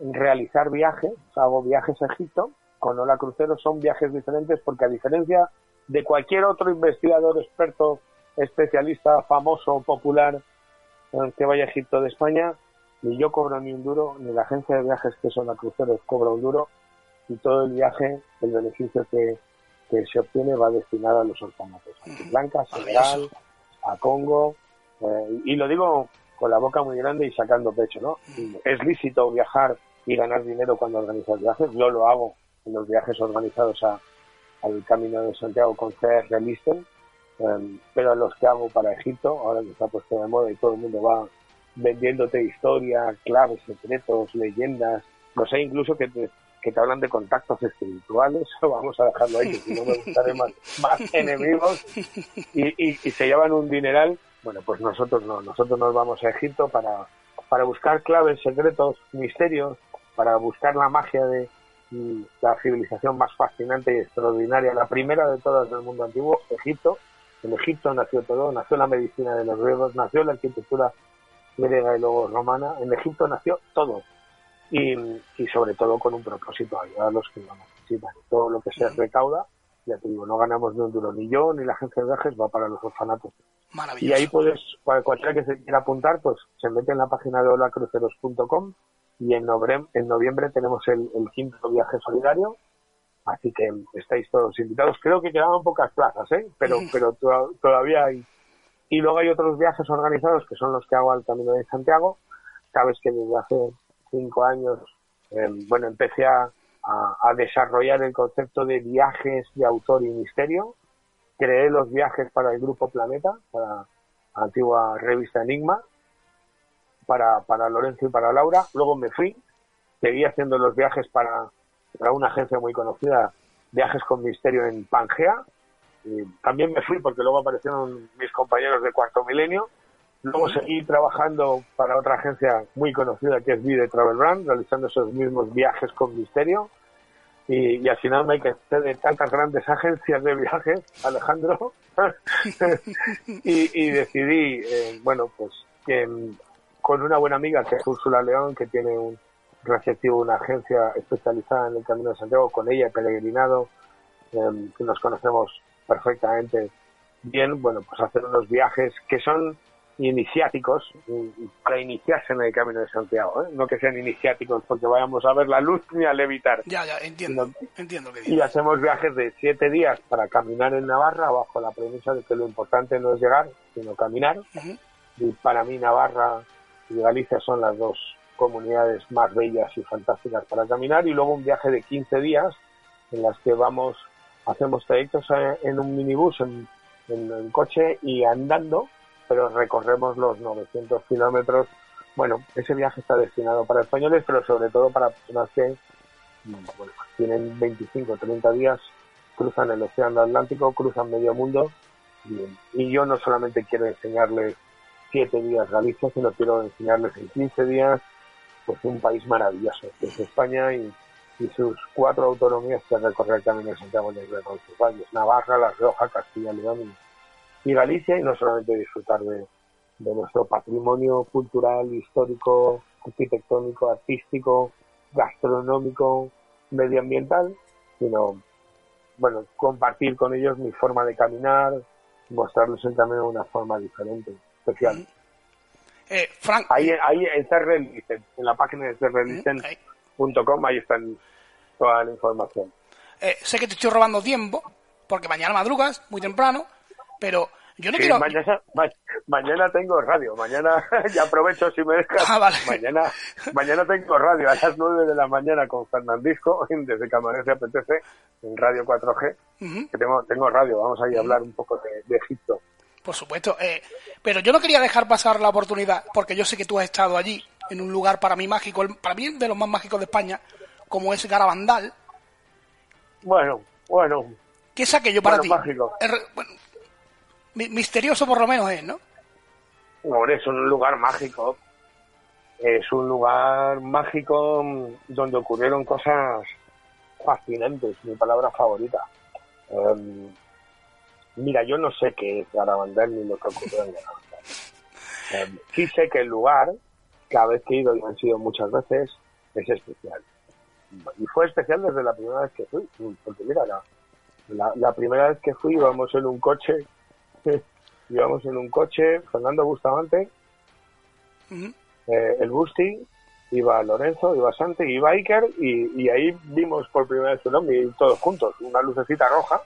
realizar viajes, hago viajes a Egipto, con Hola Cruceros son viajes diferentes porque a diferencia de cualquier otro investigador, experto, especialista, famoso, popular, que vaya a Egipto de España, ni yo cobro ni un duro, ni la agencia de viajes que son a cruceros cobra un duro, y todo el viaje, el beneficio que, que se obtiene va destinado a los orfanatos, a Sri Lanka, a Senegal, a Congo, eh, y lo digo con la boca muy grande y sacando pecho, ¿no? Es lícito viajar y ganar dinero cuando organizas viajes, yo lo hago en los viajes organizados a, al Camino de Santiago con CR Listen, um, pero los que hago para Egipto, ahora que está puesto de moda y todo el mundo va vendiéndote historias, claves, secretos, leyendas, no sé, incluso que te, que te hablan de contactos espirituales, vamos a dejarlo ahí, que si no me gustaré más, más enemigos, y, y, se llevan un dineral, bueno, pues nosotros no, nosotros nos vamos a Egipto para, para buscar claves, secretos, misterios, para buscar la magia de la civilización más fascinante y extraordinaria, la primera de todas del mundo antiguo, Egipto. En Egipto nació todo, nació la medicina de los griegos, nació la arquitectura griega y luego romana. En Egipto nació todo. Y, y sobre todo con un propósito, ayudar a los que lo necesitan. Todo lo que se recauda ya te digo, no ganamos ni un duro, ni yo ni la agencia de viajes va para los orfanatos. Y ahí puedes, para cualquiera que se quiera apuntar, pues se mete en la página de holacruceros.com y en noviembre, en noviembre tenemos el, el quinto viaje solidario, así que estáis todos invitados. Creo que quedaban pocas plazas, ¿eh? pero, pero to- todavía hay. Y luego hay otros viajes organizados que son los que hago al Camino de Santiago. Sabes que desde hace cinco años, eh, bueno, empecé a, a- desarrollar el concepto de viajes de autor y misterio. Creé los viajes para el Grupo Planeta, para la antigua revista Enigma, para, para Lorenzo y para Laura. Luego me fui, seguí haciendo los viajes para, para una agencia muy conocida, Viajes con Misterio en Pangea. También me fui porque luego aparecieron mis compañeros de Cuarto Milenio. Luego seguí trabajando para otra agencia muy conocida que es Vide Travel Brand, realizando esos mismos viajes con misterio. Y, y al final me quedé de tantas grandes agencias de viajes, Alejandro, y, y decidí, eh, bueno, pues que mm, con una buena amiga que es Úrsula León, que tiene un receptivo, una agencia especializada en el Camino de Santiago, con ella he peregrinado, eh, que nos conocemos perfectamente bien, bueno, pues hacer unos viajes que son iniciáticos para iniciarse en el Camino de Santiago, ¿eh? no que sean iniciáticos porque vayamos a ver la luz ni a levitar. Ya, ya, entiendo. Entiendo que Y hacemos viajes de siete días para caminar en Navarra bajo la premisa de que lo importante no es llegar, sino caminar. Y para mí Navarra y Galicia son las dos comunidades más bellas y fantásticas para caminar. Y luego un viaje de 15 días en las que vamos, hacemos trayectos eh, en un minibús, en, en, en coche y andando, pero recorremos los 900 kilómetros. Bueno, ese viaje está destinado para españoles, pero sobre todo para personas que bueno, tienen 25 o 30 días, cruzan el Océano Atlántico, cruzan medio mundo. Y, yo no solamente quiero enseñarles siete días Galicia, sino quiero enseñarles en 15 días pues un país maravilloso, que es España y, sus cuatro autonomías que recorrer camino de Santiago de sus valles, Navarra, La Rioja, Castilla y León y, Galicia, y no solamente disfrutar de, de nuestro patrimonio cultural, histórico, arquitectónico, artístico, gastronómico, medioambiental, sino bueno, compartir con ellos mi forma de caminar, mostrarles el camino de una forma diferente, especial. Eh, Frank, Ahí, ahí en en la página de cerrelisten.com, ahí está toda la información. eh, sé que te estoy robando tiempo, porque mañana madrugas, muy temprano, pero yo no Sí, quiero... mañana, ma- mañana tengo radio, mañana ya aprovecho si me dejas. Ah, vale. Mañana, mañana tengo radio a las 9 de la mañana con Fernandisco, desde que amanece apetece, en Radio 4G, Ujú. que tengo, tengo radio, vamos a ir a hablar un poco de, de Egipto. Por supuesto. eh, pero yo no quería dejar pasar la oportunidad, porque yo sé que tú has estado allí, en un lugar para mí mágico, para mí de los más mágicos de España, como es Garabandal. Bueno, bueno, ¿Qué es aquello para Bueno, ti? mágico. Misterioso por lo menos es, ¿no? Hombre, es un lugar mágico. Es un lugar mágico donde ocurrieron cosas fascinantes, mi palabra favorita. Em, mira, yo no sé qué es Garabandal ni lo que ocurrió en Garabandal. Em, sí sé que el lugar, cada vez que he ido, y han sido muchas veces, es especial. Y fue especial desde la primera vez que fui, porque mira, la, la primera vez que fui íbamos en un coche íbamos en un coche, Fernando Bustamante, eh, el Busti, iba Lorenzo, iba Santi, iba Iker, y, y ahí vimos por primera vez un ovni todos juntos, una lucecita roja,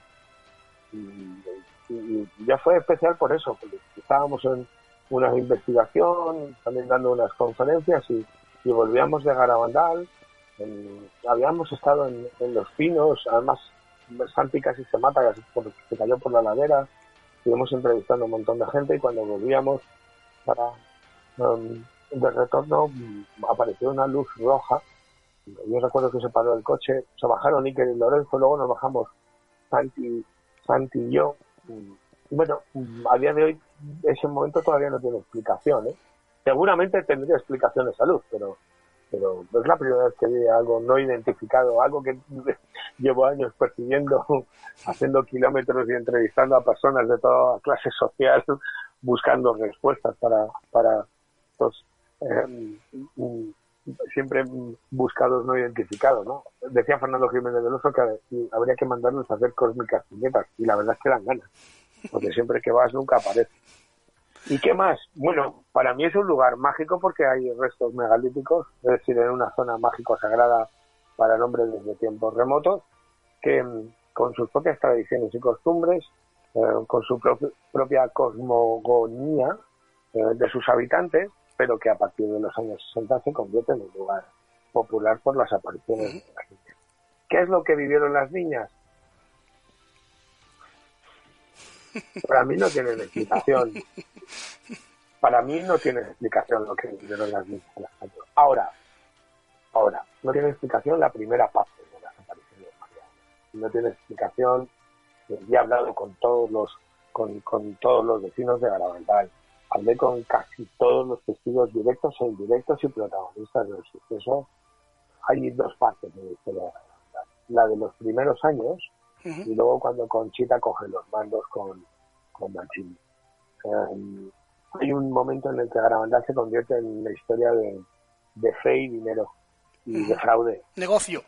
y, y- y ya fue especial por eso, porque estábamos en una investigación, también dando unas conferencias, y, y volvíamos de Garabandal, en- habíamos estado en, en Los Pinos, además Santi casi se mata, casi por- se cayó por la ladera, estuvimos entrevistando a un montón de gente y cuando volvíamos para um, de retorno mm, apareció una luz roja. Yo recuerdo que se paró el coche, se bajaron Iker y Lorenzo, luego nos bajamos Santi, Santi y yo. Mm, Bueno, mm, a día de hoy ese momento todavía no tiene explicación. ¿eh? Seguramente tendría explicación de salud, pero pero es la primera vez que vi algo no identificado, algo que llevo años persiguiendo, haciendo kilómetros y entrevistando a personas de toda clase social, buscando respuestas para, para estos eh, mm, siempre buscados no identificados, ¿no? Decía Fernando Jiménez del Oso que habría que mandarlos a hacer cósmicas puñetas y la verdad es que dan ganas, porque siempre que vas nunca aparece. ¿Y qué más? Bueno, para mí es un lugar mágico porque hay restos megalíticos, es decir, en una zona mágico-sagrada para el hombre desde tiempos remotos, que mm, con sus propias tradiciones y costumbres, eh, con su propia cosmogonía eh, de sus habitantes, pero que a partir de los años 60 se convierte en un lugar popular por las apariciones de las niñas. ¿Qué es lo que vivieron las niñas? Para mí no tiene explicación. Para mí no tiene explicación lo que vivieron las niñas. Ahora, ahora, no tiene explicación la primera parte de las apariciones. No tiene explicación. He hablado con todos los con, con todos los vecinos de Garabandal. Hablé con casi todos los testigos directos e indirectos y protagonistas del suceso. Hay dos partes de la historia de Garabandal. La de los primeros años, y luego cuando Conchita coge los mandos con, con Machín. Em, hay un momento en el que Garabandal se convierte en la historia de, de fe y dinero y de fraude. Negocio.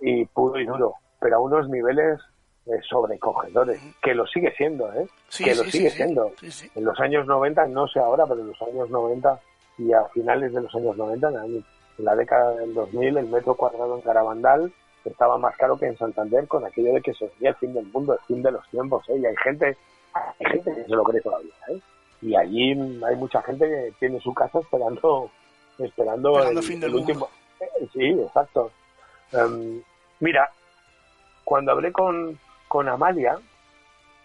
y puro y duro, pero a unos niveles eh, sobrecogedores, que lo sigue siendo, ¿eh? que lo sigue siendo. En los años 90, no sé ahora, pero en los años 90 y a finales de los años 90, en la década del 2000, el metro cuadrado en Estaba más caro que en Santander con aquello de que se veía el fin del mundo, el fin de los tiempos, ¿eh? y hay gente, hay gente que se lo cree todavía, ¿eh? y allí hay mucha gente que tiene su casa esperando esperando, el, fin del último eh, sí exacto em, mira cuando hablé con, con Amalia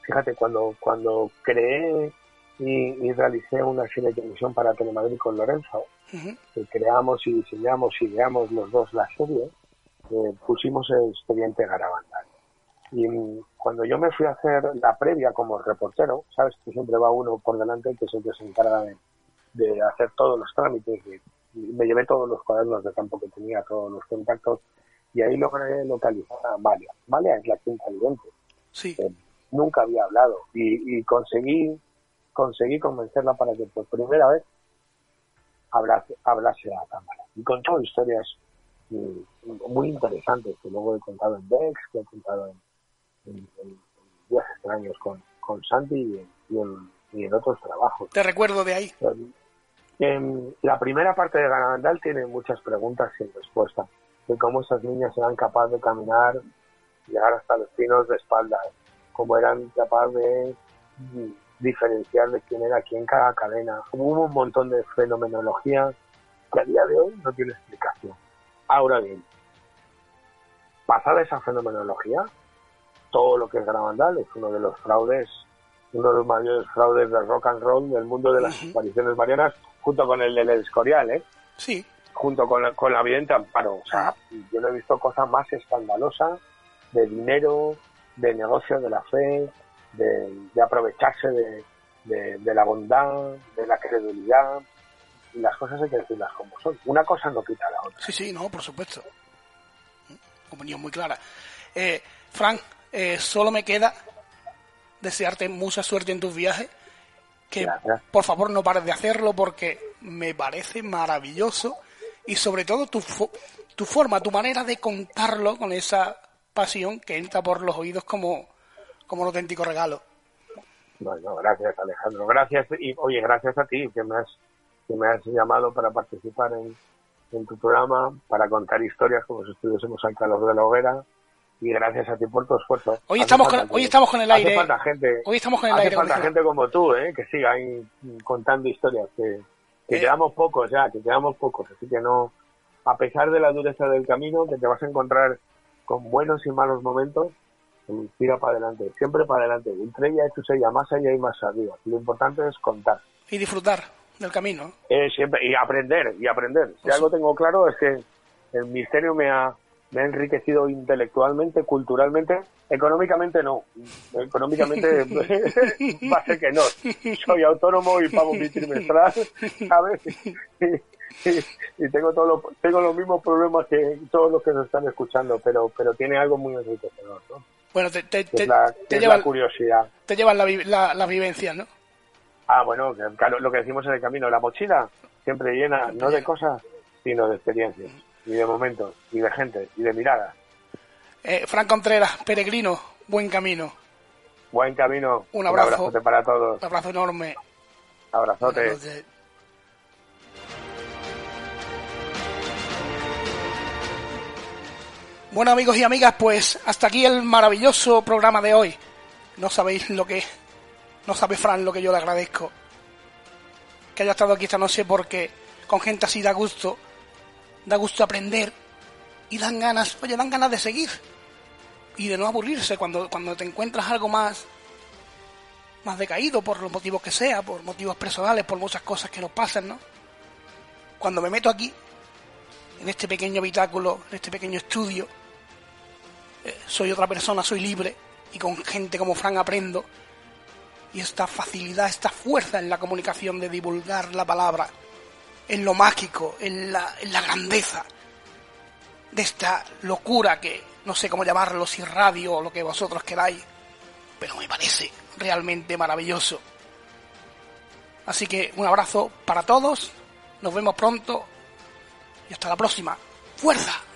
fíjate cuando cuando creé y, realicé una serie de televisión para Telemadrid con Lorenzo que creamos y diseñamos y ideamos los dos la serie eh, pusimos el expediente Garabandal. Y cuando yo me fui a hacer la previa como reportero, sabes que siempre va uno por delante que es el que se encarga de, hacer todos los trámites. Y me llevé todos los cuadernos de campo que tenía, todos los contactos, y ahí logré localizar a Malia. Malia es la quinta vidente. Sí. nunca había hablado y, conseguí conseguí convencerla para que por primera vez hablase, hablase a cámara. Y contó historias muy interesantes que luego he contado en Dex, que he contado en, en, Días Extraños con, con Santi y en, otros trabajos. Te recuerdo de ahí. En la primera parte de Ganadal tiene muchas preguntas sin respuesta. De cómo esas niñas eran capaces de caminar, llegar hasta los pinos de espalda, cómo eran capaces de diferenciar de quién era quién cada cadena. Hubo un montón de fenomenología que a día de hoy no tiene explicación. Ahora bien, pasada esa fenomenología, todo lo que es Granadal es uno de los fraudes, uno de los mayores fraudes del rock and roll del mundo de las apariciones marianas, junto con el del Escorial, ¿eh? Sí. Junto con la, con la vidente Amparo. O sea, yo no he visto cosas más escandalosas de dinero, de negocio de la fe, de, aprovecharse de, de, la bondad, de la credulidad, y las cosas hay que decirlas como son. Una cosa no quita la otra. Sí, sí, no, por supuesto. Opinión muy clara. Eh, Frank, eh, solo me queda desearte mucha suerte en tus viajes. Que por favor no pares de hacerlo porque me parece maravilloso y sobre todo tu, tu forma, tu manera de contarlo con esa pasión que entra por los oídos como, como un auténtico regalo. Bueno, gracias Alejandro, gracias y oye, gracias a ti que me has que me has llamado para participar en, tu programa, para contar historias como si estuviésemos al calor de la hoguera. Y gracias a ti por tu esfuerzo. Hoy estamos, con, hoy estamos con el aire. Hace falta gente, hoy estamos con el hace aire. falta gente como tú, ¿eh? que siga ahí contando historias. Que, que eh. quedamos pocos ya, que quedamos pocos. Así que no, a pesar de la dureza del camino, que te vas a encontrar con buenos y malos momentos, tira para adelante, siempre para adelante. Entre ella y tu sella, más allá y más arriba. Lo importante es contar. Y disfrutar del camino. Eh, siempre, y aprender, y aprender. Si pues algo tengo claro es que el misterio me ha, me ha enriquecido intelectualmente, culturalmente, económicamente no. Económicamente va a ser que no. Soy autónomo y pago mi trimestral, ¿sabes? Y, tengo todos los, tengo los mismos problemas que todos los que nos están escuchando, pero pero tiene algo muy enriquecedor, ¿no? Bueno, te, te, te, la, la curiosidad. Te llevan la, la, la vivencia, ¿no? Ah, bueno, claro, lo que decimos en el camino, la mochila siempre llena, no de cosas, destino de experiencias, y de momentos, y de gente, y de miradas. Eh, Fran Contreras, peregrino, buen camino. Buen camino. Un abrazo. Un abrazote para todos. Un abrazo enorme. Abrazote. Bueno amigos y amigas, pues hasta aquí el maravilloso programa de hoy. No sabéis lo que... No sabe Fran lo que yo le agradezco. Que haya estado aquí esta noche porque con gente así da gusto. Da gusto aprender. Y dan ganas, oye, dan ganas de seguir. Y de no aburrirse cuando, cuando te encuentras algo más más decaído por los motivos que sea, por motivos personales, por muchas cosas que nos pasan, ¿no? Cuando me meto aquí, en este pequeño habitáculo, en este pequeño estudio, eh, soy otra persona, soy libre y con gente como Fran aprendo. Y esta facilidad, esta fuerza en la comunicación de divulgar la palabra, en lo mágico, en la, en la grandeza de esta locura que no sé cómo llamarlo, si radio o lo que vosotros queráis, pero me parece realmente maravilloso. Así que un abrazo para todos, nos vemos pronto y hasta la próxima. ¡Fuerza!